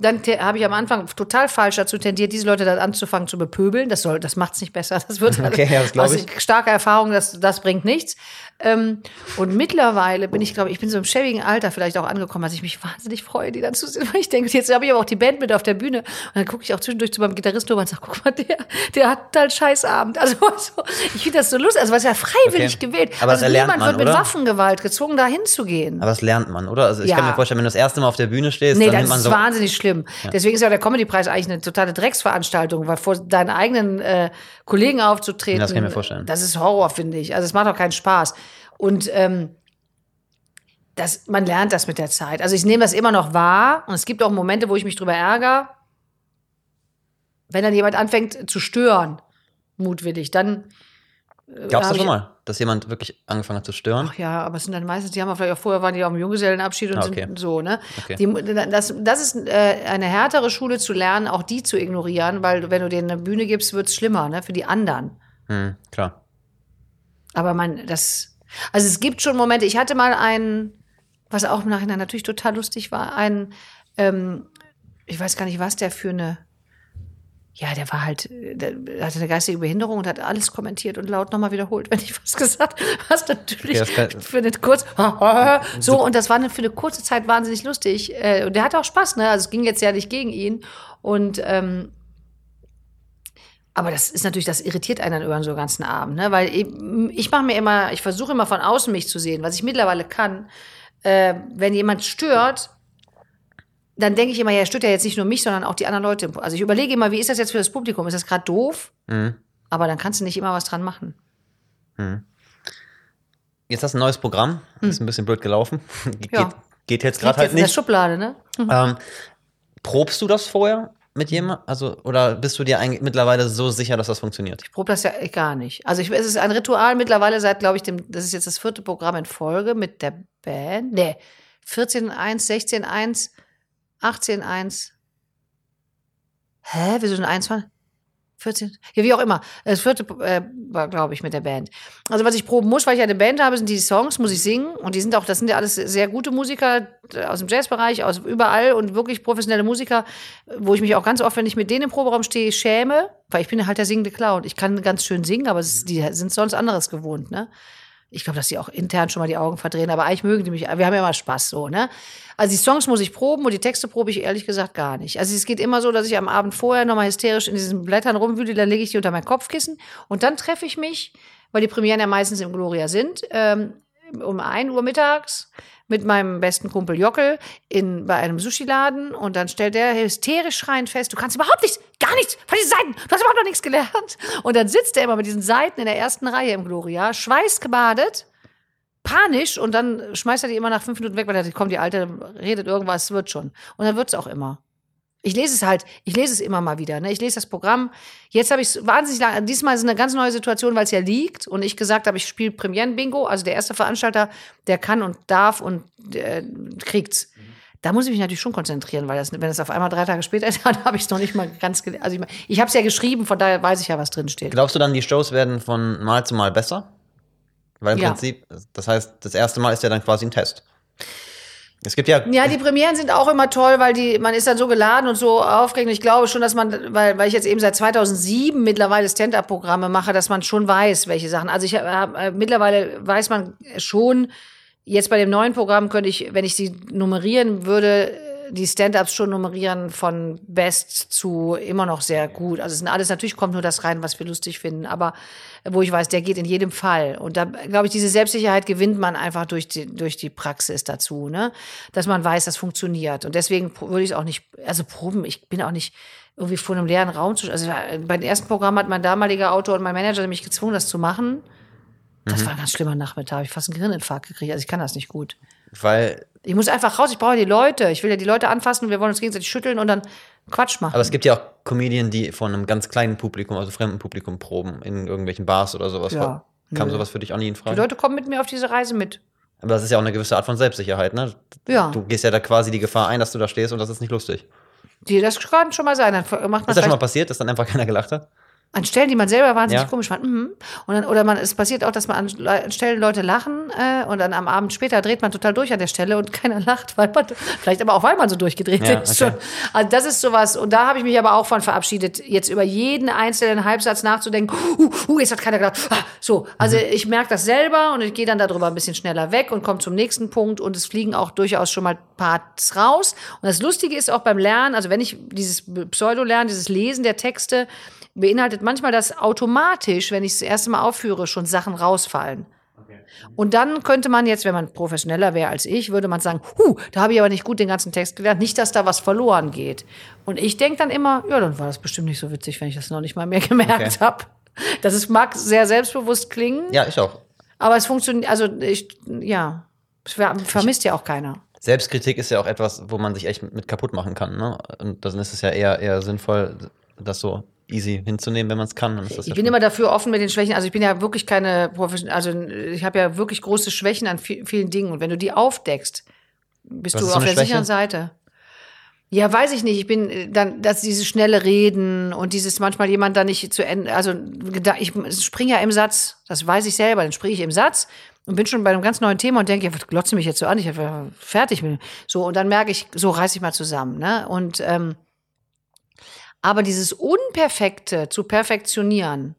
Dann habe ich am Anfang total falsch dazu tendiert, diese Leute dann anzufangen zu bepöbeln. Das soll, das macht's nicht besser. Das wird Okay, ja, das aus ich. starker Erfahrung, das, das bringt nichts. Ähm, und mittlerweile bin ich, glaube ich, ich bin so im schäbigen Alter vielleicht auch angekommen, dass ich mich wahnsinnig freue, die dann zu sehen. Weil ich denke, jetzt habe ich aber auch die Band mit auf der Bühne. Und dann gucke ich auch zwischendurch zu meinem Gitarristen und sage, guck mal, der, der hat halt Scheißabend. Also, so, ich finde das so lustig. Also, was ja freiwillig Okay. gewählt. Aber also niemand man, wird mit oder? Waffengewalt gezwungen, da hinzugehen. aber das lernt man, oder? Also ich Ja. kann mir vorstellen, wenn du das erste Mal auf der Bühne stehst, Nee, dann das nimmt man ist so. wahnsinnig schlimm. Deswegen ist ja der Comedy-Preis eigentlich eine totale Drecksveranstaltung, weil vor deinen eigenen äh, Kollegen aufzutreten, Das kann ich mir vorstellen. das ist Horror, finde ich. Also es macht auch keinen Spaß. Und ähm, das, man lernt das mit der Zeit. Also ich nehme das immer noch wahr und es gibt auch Momente, wo ich mich drüber ärgere, wenn dann jemand anfängt zu stören, mutwillig, dann Gab es das ich- schon mal, dass jemand wirklich angefangen hat zu stören? Ach ja, aber es sind dann meistens, die haben vielleicht auch vorher waren die auf dem Junggesellenabschied und Ah, okay. sind so, ne? Okay. Die, das, das ist äh, eine härtere Schule zu lernen, auch die zu ignorieren, weil wenn du denen eine Bühne gibst, wird es schlimmer, ne? Für die anderen. Hm, klar. Aber man, das, also es gibt schon Momente. Ich hatte mal einen, was auch im Nachhinein natürlich total lustig war, einen, ähm, ich weiß gar nicht, was der für eine, ja, der war halt, der hatte eine geistige Behinderung und hat alles kommentiert und laut nochmal wiederholt, wenn ich was gesagt habe. Was natürlich für eine kurz, so, und das war für eine kurze Zeit wahnsinnig lustig. Äh, Und der hatte auch Spaß, ne? Also es ging jetzt ja nicht gegen ihn. Und, ähm, aber das ist natürlich, das irritiert einen dann über so ganzen Abend, ne? Weil ich, ich mache mir immer, ich versuche immer von außen mich zu sehen, was ich mittlerweile kann. Äh, wenn jemand stört, dann denke ich immer, ja, er stört ja jetzt nicht nur mich, sondern auch die anderen Leute. Also ich überlege immer, wie ist das jetzt für das Publikum? Ist das gerade doof? Mhm. Aber dann kannst du nicht immer was dran machen. Jetzt hast du ein neues Programm. Ist ein bisschen blöd gelaufen. Ge-. Ja. Geht, geht jetzt gerade halt jetzt in der nicht. Schublade, ne? Ähm, probst du das vorher mit jemandem? Also, oder bist du dir eigentlich mittlerweile so sicher, dass das funktioniert? Ich probe das ja gar nicht. Also ich, es ist ein Ritual mittlerweile seit, glaube ich, dem, das ist jetzt das vierte Programm in Folge mit der Band. Nee, 14.1, 16.1, 18.1. Hä? Wieso denn 21? 14? Ja, wie auch immer. Das vierte äh, war, glaube ich, mit der Band. Also was ich proben muss, weil ich eine Band habe, sind die Songs, muss ich singen. Und die sind auch, das sind ja alles sehr gute Musiker äh, aus dem Jazzbereich, aus überall und wirklich professionelle Musiker, wo ich mich auch ganz oft, wenn ich mit denen im Proberaum stehe, schäme, weil ich bin halt der singende Clown. Ich kann ganz schön singen, aber die sind sonst anderes gewohnt, ne? Ich glaube, dass die auch intern schon mal die Augen verdrehen, aber eigentlich mögen die mich. Wir haben ja immer Spaß so, ne? Also die Songs muss ich proben und die Texte probe ich ehrlich gesagt gar nicht. Also es geht immer so, dass ich am Abend vorher nochmal hysterisch in diesen Blättern rumwühle, dann lege ich die unter mein Kopfkissen und dann treffe ich mich, weil die Premieren ja meistens im Gloria sind, ähm, um 1 Uhr mittags mit meinem besten Kumpel Jockel in, bei einem Sushi-Laden und dann stellt der hysterisch schreiend fest, du kannst überhaupt nichts, gar nichts von diesen Seiten, du hast überhaupt noch nichts gelernt. Und dann sitzt er immer mit diesen Seiten in der ersten Reihe im Gloria, schweißgebadet, panisch und dann schmeißt er die immer nach fünf Minuten weg, weil er sagt, komm, die Alte redet irgendwas, wird schon. Und dann wird's auch immer. Ich lese es halt, ich lese es immer mal wieder. Ne? Ich lese das Programm. Jetzt habe ich es wahnsinnig lange, diesmal ist es eine ganz neue Situation, weil es ja liegt und ich gesagt habe, ich spiele Premieren-Bingo. Also der erste Veranstalter, der kann und darf und äh, kriegt's. Da muss ich mich natürlich schon konzentrieren, weil das, wenn es auf einmal drei Tage später ist, dann habe ich es noch nicht mal ganz gelesen. Also ich, ich habe es ja geschrieben, von daher weiß ich ja, was drin steht. Glaubst du dann, die Shows werden von Mal zu Mal besser? Weil im Ja. Prinzip, das heißt, das erste Mal ist ja dann quasi ein Test. Es gibt ja, Ja, die Premieren sind auch immer toll, weil die, man ist dann so geladen und so aufgeregt. Und ich glaube schon, dass man, weil, weil ich jetzt eben seit 2007 mittlerweile Stand-up-Programme mache, dass man schon weiß, welche Sachen. Also ich hab, äh, mittlerweile weiß man schon, jetzt bei dem neuen Programm könnte ich, wenn ich sie nummerieren würde, die Stand-ups schon nummerieren von best zu immer noch sehr gut. Also es sind alles, natürlich kommt nur das rein, was wir lustig finden, aber wo ich weiß, der geht in jedem Fall. Und da, glaube ich, diese Selbstsicherheit gewinnt man einfach durch die, durch die Praxis dazu, ne? Dass man weiß, das funktioniert. Und deswegen würde ich es auch nicht, also proben, ich bin auch nicht irgendwie vor einem leeren Raum zu, also äh, beim ersten Programm hat mein damaliger Autor und mein Manager mich gezwungen, das zu machen. Das war ein ganz schlimmer Nachmittag. Hab ich fast einen Gehirninfarkt gekriegt. Also ich kann das nicht gut. Weil, Ich muss einfach raus. Ich brauche die Leute. Ich will ja die Leute anfassen und wir wollen uns gegenseitig schütteln und dann Quatsch machen. aber es gibt ja auch Comedien, die von einem ganz kleinen Publikum, also fremden Publikum proben, in irgendwelchen Bars oder sowas. Ja, Kam nö. sowas für dich auch nie in die Frage? Leute kommen mit mir auf diese Reise mit. Aber das ist ja auch eine gewisse Art von Selbstsicherheit, ne? Ja. Du gehst ja da quasi die Gefahr ein, dass du da stehst und das ist nicht lustig. Die, das kann schon mal sein. Dann macht man Ist das schon mal passiert, dass dann einfach keiner gelacht hat? An Stellen, die man selber wahnsinnig Ja. komisch fand. Mhm. Und dann, oder man, es passiert auch, dass man an Le- Stellen Leute lachen äh, und dann am Abend später dreht man total durch an der Stelle und keiner lacht, weil man, vielleicht aber auch, weil man so durchgedreht Ja, ist. okay. Also das ist sowas. Und da habe ich mich aber auch von verabschiedet, jetzt über jeden einzelnen Halbsatz nachzudenken. Uh, uh, jetzt hat keiner gelacht. Ah, so, also Mhm. ich merke das selber und ich gehe dann darüber ein bisschen schneller weg und komme zum nächsten Punkt und es fliegen auch durchaus schon mal Parts raus. Und das Lustige ist auch beim Lernen, also wenn ich dieses Pseudo-Lernen, dieses Lesen der Texte, beinhaltet manchmal das automatisch, wenn ich es das erste Mal aufführe, schon Sachen rausfallen. Und dann könnte man jetzt, wenn man professioneller wäre als ich, würde man sagen, huh, da habe ich aber nicht gut den ganzen Text gelernt, nicht, dass da was verloren geht. Und ich denke dann immer, ja, dann war das bestimmt nicht so witzig, wenn ich das noch nicht mal mehr gemerkt Okay. habe. Das ist, mag sehr selbstbewusst klingen, Ja, ich auch. aber es funktioniert, also ich, ja, es ver- vermisst ja auch keiner. Selbstkritik ist ja auch etwas, wo man sich echt mit kaputt machen kann. Ne? Und dann ist es ja eher, eher sinnvoll, das so easy hinzunehmen, wenn man es kann. Ich ja bin immer dafür offen mit den Schwächen. Also ich bin ja wirklich keine Profession, also ich habe ja wirklich große Schwächen an vi- vielen Dingen. Und wenn du die aufdeckst, bist Was du auf der Schwäche? sicheren Seite. Ja, weiß ich nicht. Ich bin äh, dann, dass dieses schnelle Reden und dieses manchmal jemand da nicht zu Ende, also ich springe ja im Satz, das weiß ich selber, dann springe ich im Satz und bin schon bei einem ganz neuen Thema und denke, ja, was glotzt du mich jetzt so an? Ich bin fertig mit. So, und dann merke ich, so reiß ich mal zusammen. Ne? Und ähm, aber dieses Unperfekte zu perfektionieren,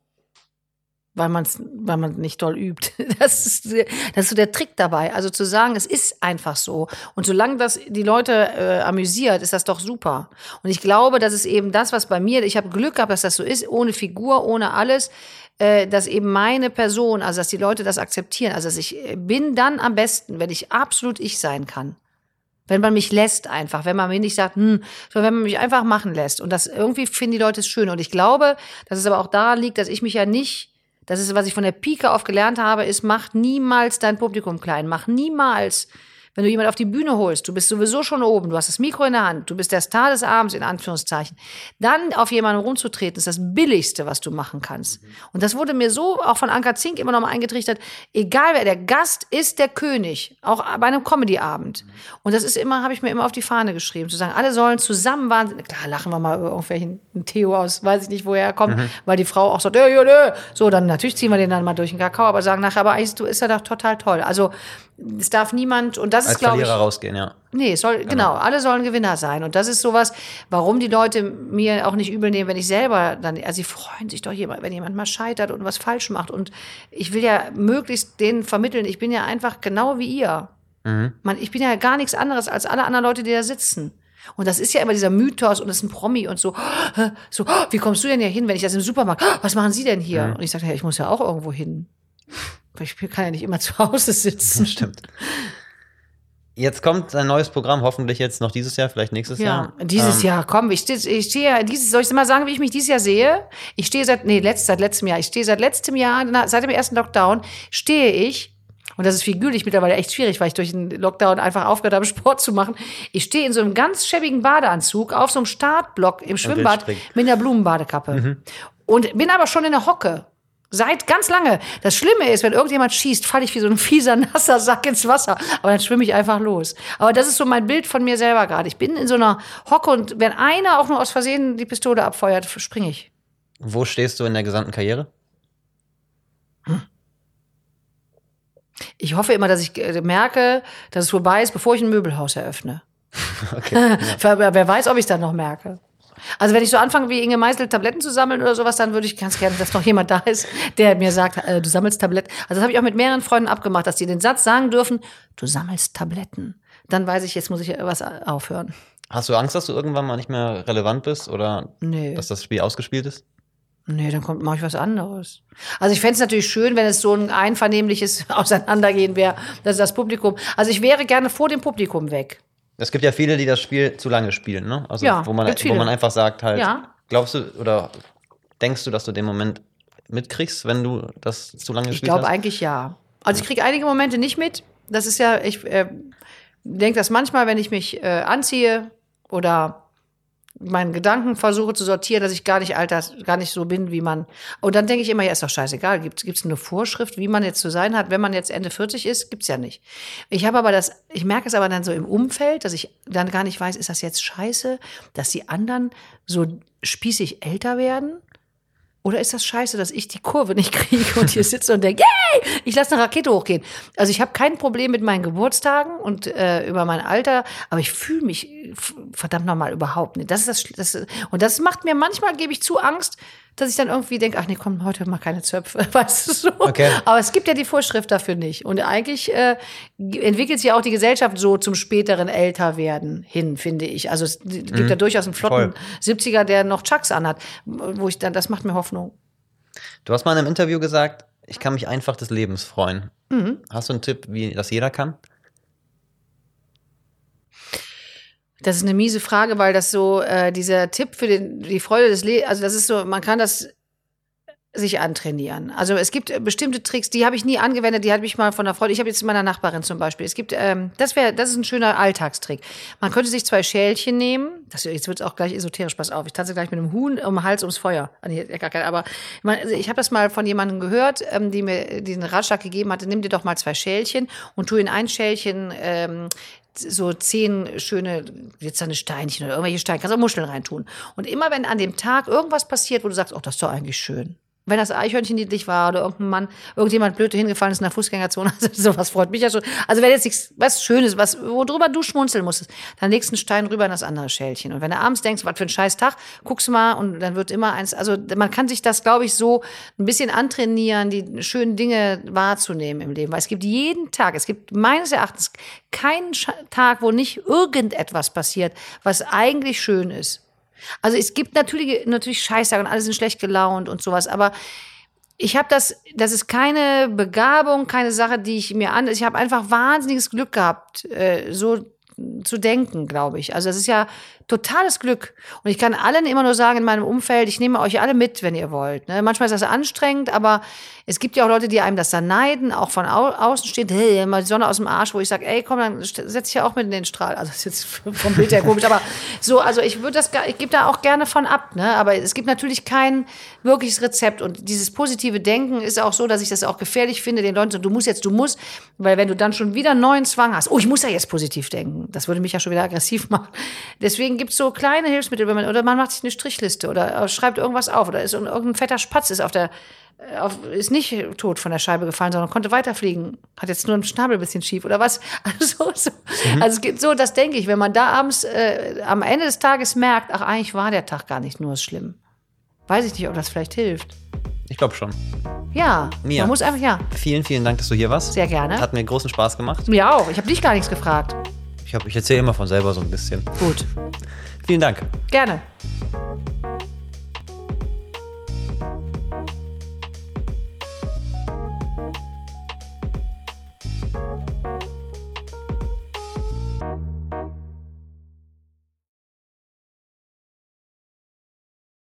weil man es weil man nicht doll übt. Das ist, das ist so der Trick dabei. Also zu sagen, es ist einfach so. Und solange das die Leute äh, amüsiert, ist das doch super. Und ich glaube, das ist eben das, was bei mir, ich habe Glück gehabt, dass das so ist, ohne Figur, ohne alles, äh, dass eben meine Person, also dass die Leute das akzeptieren. Also dass ich äh, bin dann am besten, wenn ich absolut ich sein kann. Wenn man mich lässt einfach, wenn man mir nicht sagt, hm, sondern wenn man mich einfach machen lässt. Und das irgendwie finden die Leute es schön. Und ich glaube, dass es aber auch daran liegt, dass ich mich ja nicht, das ist, was ich von der Pike auf gelernt habe, ist, mach niemals dein Publikum klein. Mach niemals, wenn du jemand auf die Bühne holst, du bist sowieso schon oben, du hast das Mikro in der Hand, du bist der Star des Abends, in Anführungszeichen. Dann auf jemanden rumzutreten, ist das Billigste, was du machen kannst. Und das wurde mir so auch von Anka Zink immer noch mal eingetrichtert, egal wer, der Gast ist der König, auch bei einem Comedy-Abend. Und das ist immer, habe ich mir immer auf die Fahne geschrieben, zu sagen, alle sollen zusammen wahnsinnig, klar, lachen wir mal über irgendwelchen Theo aus, weiß ich nicht, woher er kommt, weil die Frau auch sagt, ja, ja, ja. so, dann natürlich ziehen wir den dann mal durch den Kakao, aber sagen nachher, aber eigentlich du ist er doch total toll. Also, es darf niemand, und das als ist, glaube ich, Verlierer rausgehen, ja. Nee, es soll, genau, alle sollen Gewinner sein. Und das ist sowas, warum die Leute mir auch nicht übel nehmen, wenn ich selber dann, also sie freuen sich doch jemand, wenn jemand mal scheitert und was falsch macht. Und ich will ja möglichst denen vermitteln, ich bin ja einfach genau wie ihr. Man, ich bin ja gar nichts anderes als alle anderen Leute, die da sitzen. Und das ist ja immer dieser Mythos und das ist ein Promi und so, so, wie kommst du denn hier hin, wenn ich das im Supermarkt, was machen Sie denn hier? Und ich sage, ja, ich muss ja auch irgendwo hin. Weil ich kann ja nicht immer zu Hause sitzen. Stimmt. Jetzt kommt ein neues Programm, hoffentlich jetzt noch dieses Jahr, vielleicht nächstes Ja, Jahr. dieses Ähm, Jahr, komm, ich stehe, ich stehe, ja dieses, soll ich mal sagen, wie ich mich dieses Jahr sehe? Ich stehe seit, nee, letzt, seit letztem Jahr, ich stehe seit letztem Jahr, seit dem ersten Lockdown, stehe ich, und das ist figürlich mittlerweile echt schwierig, weil ich durch den Lockdown einfach aufgehört habe, Sport zu machen. Ich stehe in so einem ganz schäbigen Badeanzug auf so einem Startblock im Schwimmbad mit einer Blumenbadekappe. Und bin aber schon in der Hocke. Seit ganz lange. Das Schlimme ist, wenn irgendjemand schießt, falle ich wie so ein fieser, nasser Sack ins Wasser. Aber dann schwimme ich einfach los. Aber das ist so mein Bild von mir selber gerade. Ich bin in so einer Hocke und wenn einer auch nur aus Versehen die Pistole abfeuert, springe ich. Wo stehst du in der gesamten Karriere? Ich hoffe immer, dass ich äh, merke, dass es vorbei ist, bevor ich ein Möbelhaus eröffne. Wer wer weiß, ob ich es dann noch merke. Also wenn ich so anfange, wie Inge Meisel Tabletten zu sammeln oder sowas, dann würde ich ganz gerne, dass noch jemand da ist, der mir sagt, äh, du sammelst Tabletten. Also das habe ich auch mit mehreren Freunden abgemacht, dass die den Satz sagen dürfen, du sammelst Tabletten. Dann weiß ich, jetzt muss ich was aufhören. Hast du Angst, dass du irgendwann mal nicht mehr relevant bist oder Nee. dass das Spiel ausgespielt ist? Nee, dann kommt mache ich was anderes. Also ich fände es natürlich schön, wenn es so ein einvernehmliches Auseinandergehen wäre, dass das Publikum. Also ich wäre gerne vor dem Publikum weg. Es gibt ja viele, die das Spiel zu lange spielen, ne? Also Ja, wo man, wo man einfach sagt halt, Ja. glaubst du oder denkst du, dass du den Moment mitkriegst, wenn du das zu lange Ich gespielt glaube eigentlich ja. Also ich kriege einige Momente nicht mit. Das ist ja, ich äh, denke das manchmal, wenn ich mich äh, anziehe oder meinen Gedanken versuche zu sortieren, dass ich gar nicht alters, gar nicht so bin, wie man. Und dann denke ich immer, ja, ist doch scheißegal. Gibt es eine Vorschrift, wie man jetzt zu sein hat, wenn man jetzt Ende 40 ist? Gibt's ja nicht. Ich habe aber das, ich merke es aber dann so im Umfeld, dass ich dann gar nicht weiß, ist das jetzt scheiße, dass die anderen so spießig älter werden? Oder ist das scheiße, dass ich die Kurve nicht kriege und hier sitze und denke, yay, ich lasse eine Rakete hochgehen. Also ich habe kein Problem mit meinen Geburtstagen und äh, über mein Alter, aber ich fühle mich verdammt nochmal überhaupt nicht. Das ist das, das und das macht mir manchmal, gebe ich zu, Angst, dass ich dann irgendwie denke, ach nee, komm, heute mal keine Zöpfe, weißt du so. Okay. Aber es gibt ja die Vorschrift dafür nicht. Und eigentlich äh, entwickelt sich auch die Gesellschaft so zum späteren Älterwerden hin, finde ich. Also es gibt ja durchaus einen flotten Voll. 70er, der noch Chucks anhat, wo ich dann, das macht mir Hoffnung. Du hast mal in einem Interview gesagt, ich kann mich einfach des Lebens freuen. Mhm. Hast du einen Tipp, wie das jeder kann? Das ist eine miese Frage, weil das so äh, dieser Tipp für den, die Freude des Lebens, also das ist so, man kann das sich antrainieren. Also es gibt äh, bestimmte Tricks, die habe ich nie angewendet, die habe ich mal von einer Freundin, ich habe jetzt meiner Nachbarin zum Beispiel. Es gibt, ähm, das wäre, das ist ein schöner Alltagstrick. Man könnte sich zwei Schälchen nehmen, das, jetzt wird es auch gleich esoterisch, pass auf, ich tanze gleich mit einem Huhn um den Hals ums Feuer. Ah, aber also ich habe das mal von jemandem gehört, ähm, die mir diesen Ratschlag gegeben hatte, nimm dir doch mal zwei Schälchen und tu in ein Schälchen ähm, so zehn schöne glitzernde Steinchen oder irgendwelche Steine, kannst auch Muscheln reintun. Und immer wenn an dem Tag irgendwas passiert, wo du sagst, oh, das ist doch eigentlich schön, wenn das Eichhörnchen niedlich war oder irgendein Mann, irgendjemand blöd hingefallen ist in der Fußgängerzone, also sowas freut mich ja schon. Also wenn jetzt nichts, was Schönes, was, worüber du schmunzeln musstest, dann legst du einen Stein rüber in das andere Schälchen. Und wenn du abends denkst, was für ein scheiß Tag, guckst du mal und dann wird immer eins, also man kann sich das, glaube ich, so ein bisschen antrainieren, die schönen Dinge wahrzunehmen im Leben. Weil es gibt jeden Tag, es gibt meines Erachtens keinen Tag, wo nicht irgendetwas passiert, was eigentlich schön ist. Also es gibt natürlich, natürlich Scheißtag und alle sind schlecht gelaunt und sowas, aber ich habe das, das ist keine Begabung, keine Sache, die ich mir an. Ich habe einfach wahnsinniges Glück gehabt, äh, so zu denken, glaube ich. Also es ist ja totales Glück. Und ich kann allen immer nur sagen in meinem Umfeld, ich nehme euch alle mit, wenn ihr wollt. Ne? Manchmal ist das anstrengend, aber es gibt ja auch Leute, die einem das dann neiden, auch von au außen steht, hey, mal die Sonne aus dem Arsch, wo ich sage, ey, komm, dann setz ich ja auch mit in den Strahl. Also das ist jetzt vom Bild her komisch, aber so, also ich würde das, ich gebe da auch gerne von ab, ne? Aber es gibt natürlich kein wirkliches Rezept und dieses positive Denken ist auch so, dass ich das auch gefährlich finde, den Leuten so, du musst jetzt, du musst, weil wenn du dann schon wieder neuen Zwang hast, oh, ich muss ja jetzt positiv denken, das würde mich ja schon wieder aggressiv machen. Deswegen gibt es so kleine Hilfsmittel, wenn man, oder man macht sich eine Strichliste oder schreibt irgendwas auf oder ist irgendein fetter Spatz ist auf der auf, ist nicht tot von der Scheibe gefallen, sondern konnte weiterfliegen. Hat jetzt nur einen Schnabel ein bisschen schief oder was? Also, so. Mhm. also es gibt so, das denke ich, wenn man da abends äh, am Ende des Tages merkt, ach, eigentlich war der Tag gar nicht nur schlimm. Weiß ich nicht, ob das vielleicht hilft. Ich glaube schon. Ja, Mia, man muss einfach, ja. Vielen, vielen Dank, dass du hier warst. Sehr gerne. Hat mir großen Spaß gemacht. Mir auch. Ich habe dich gar nichts gefragt. Ich, ich erzähle immer von selber so ein bisschen. Gut. Vielen Dank. Gerne.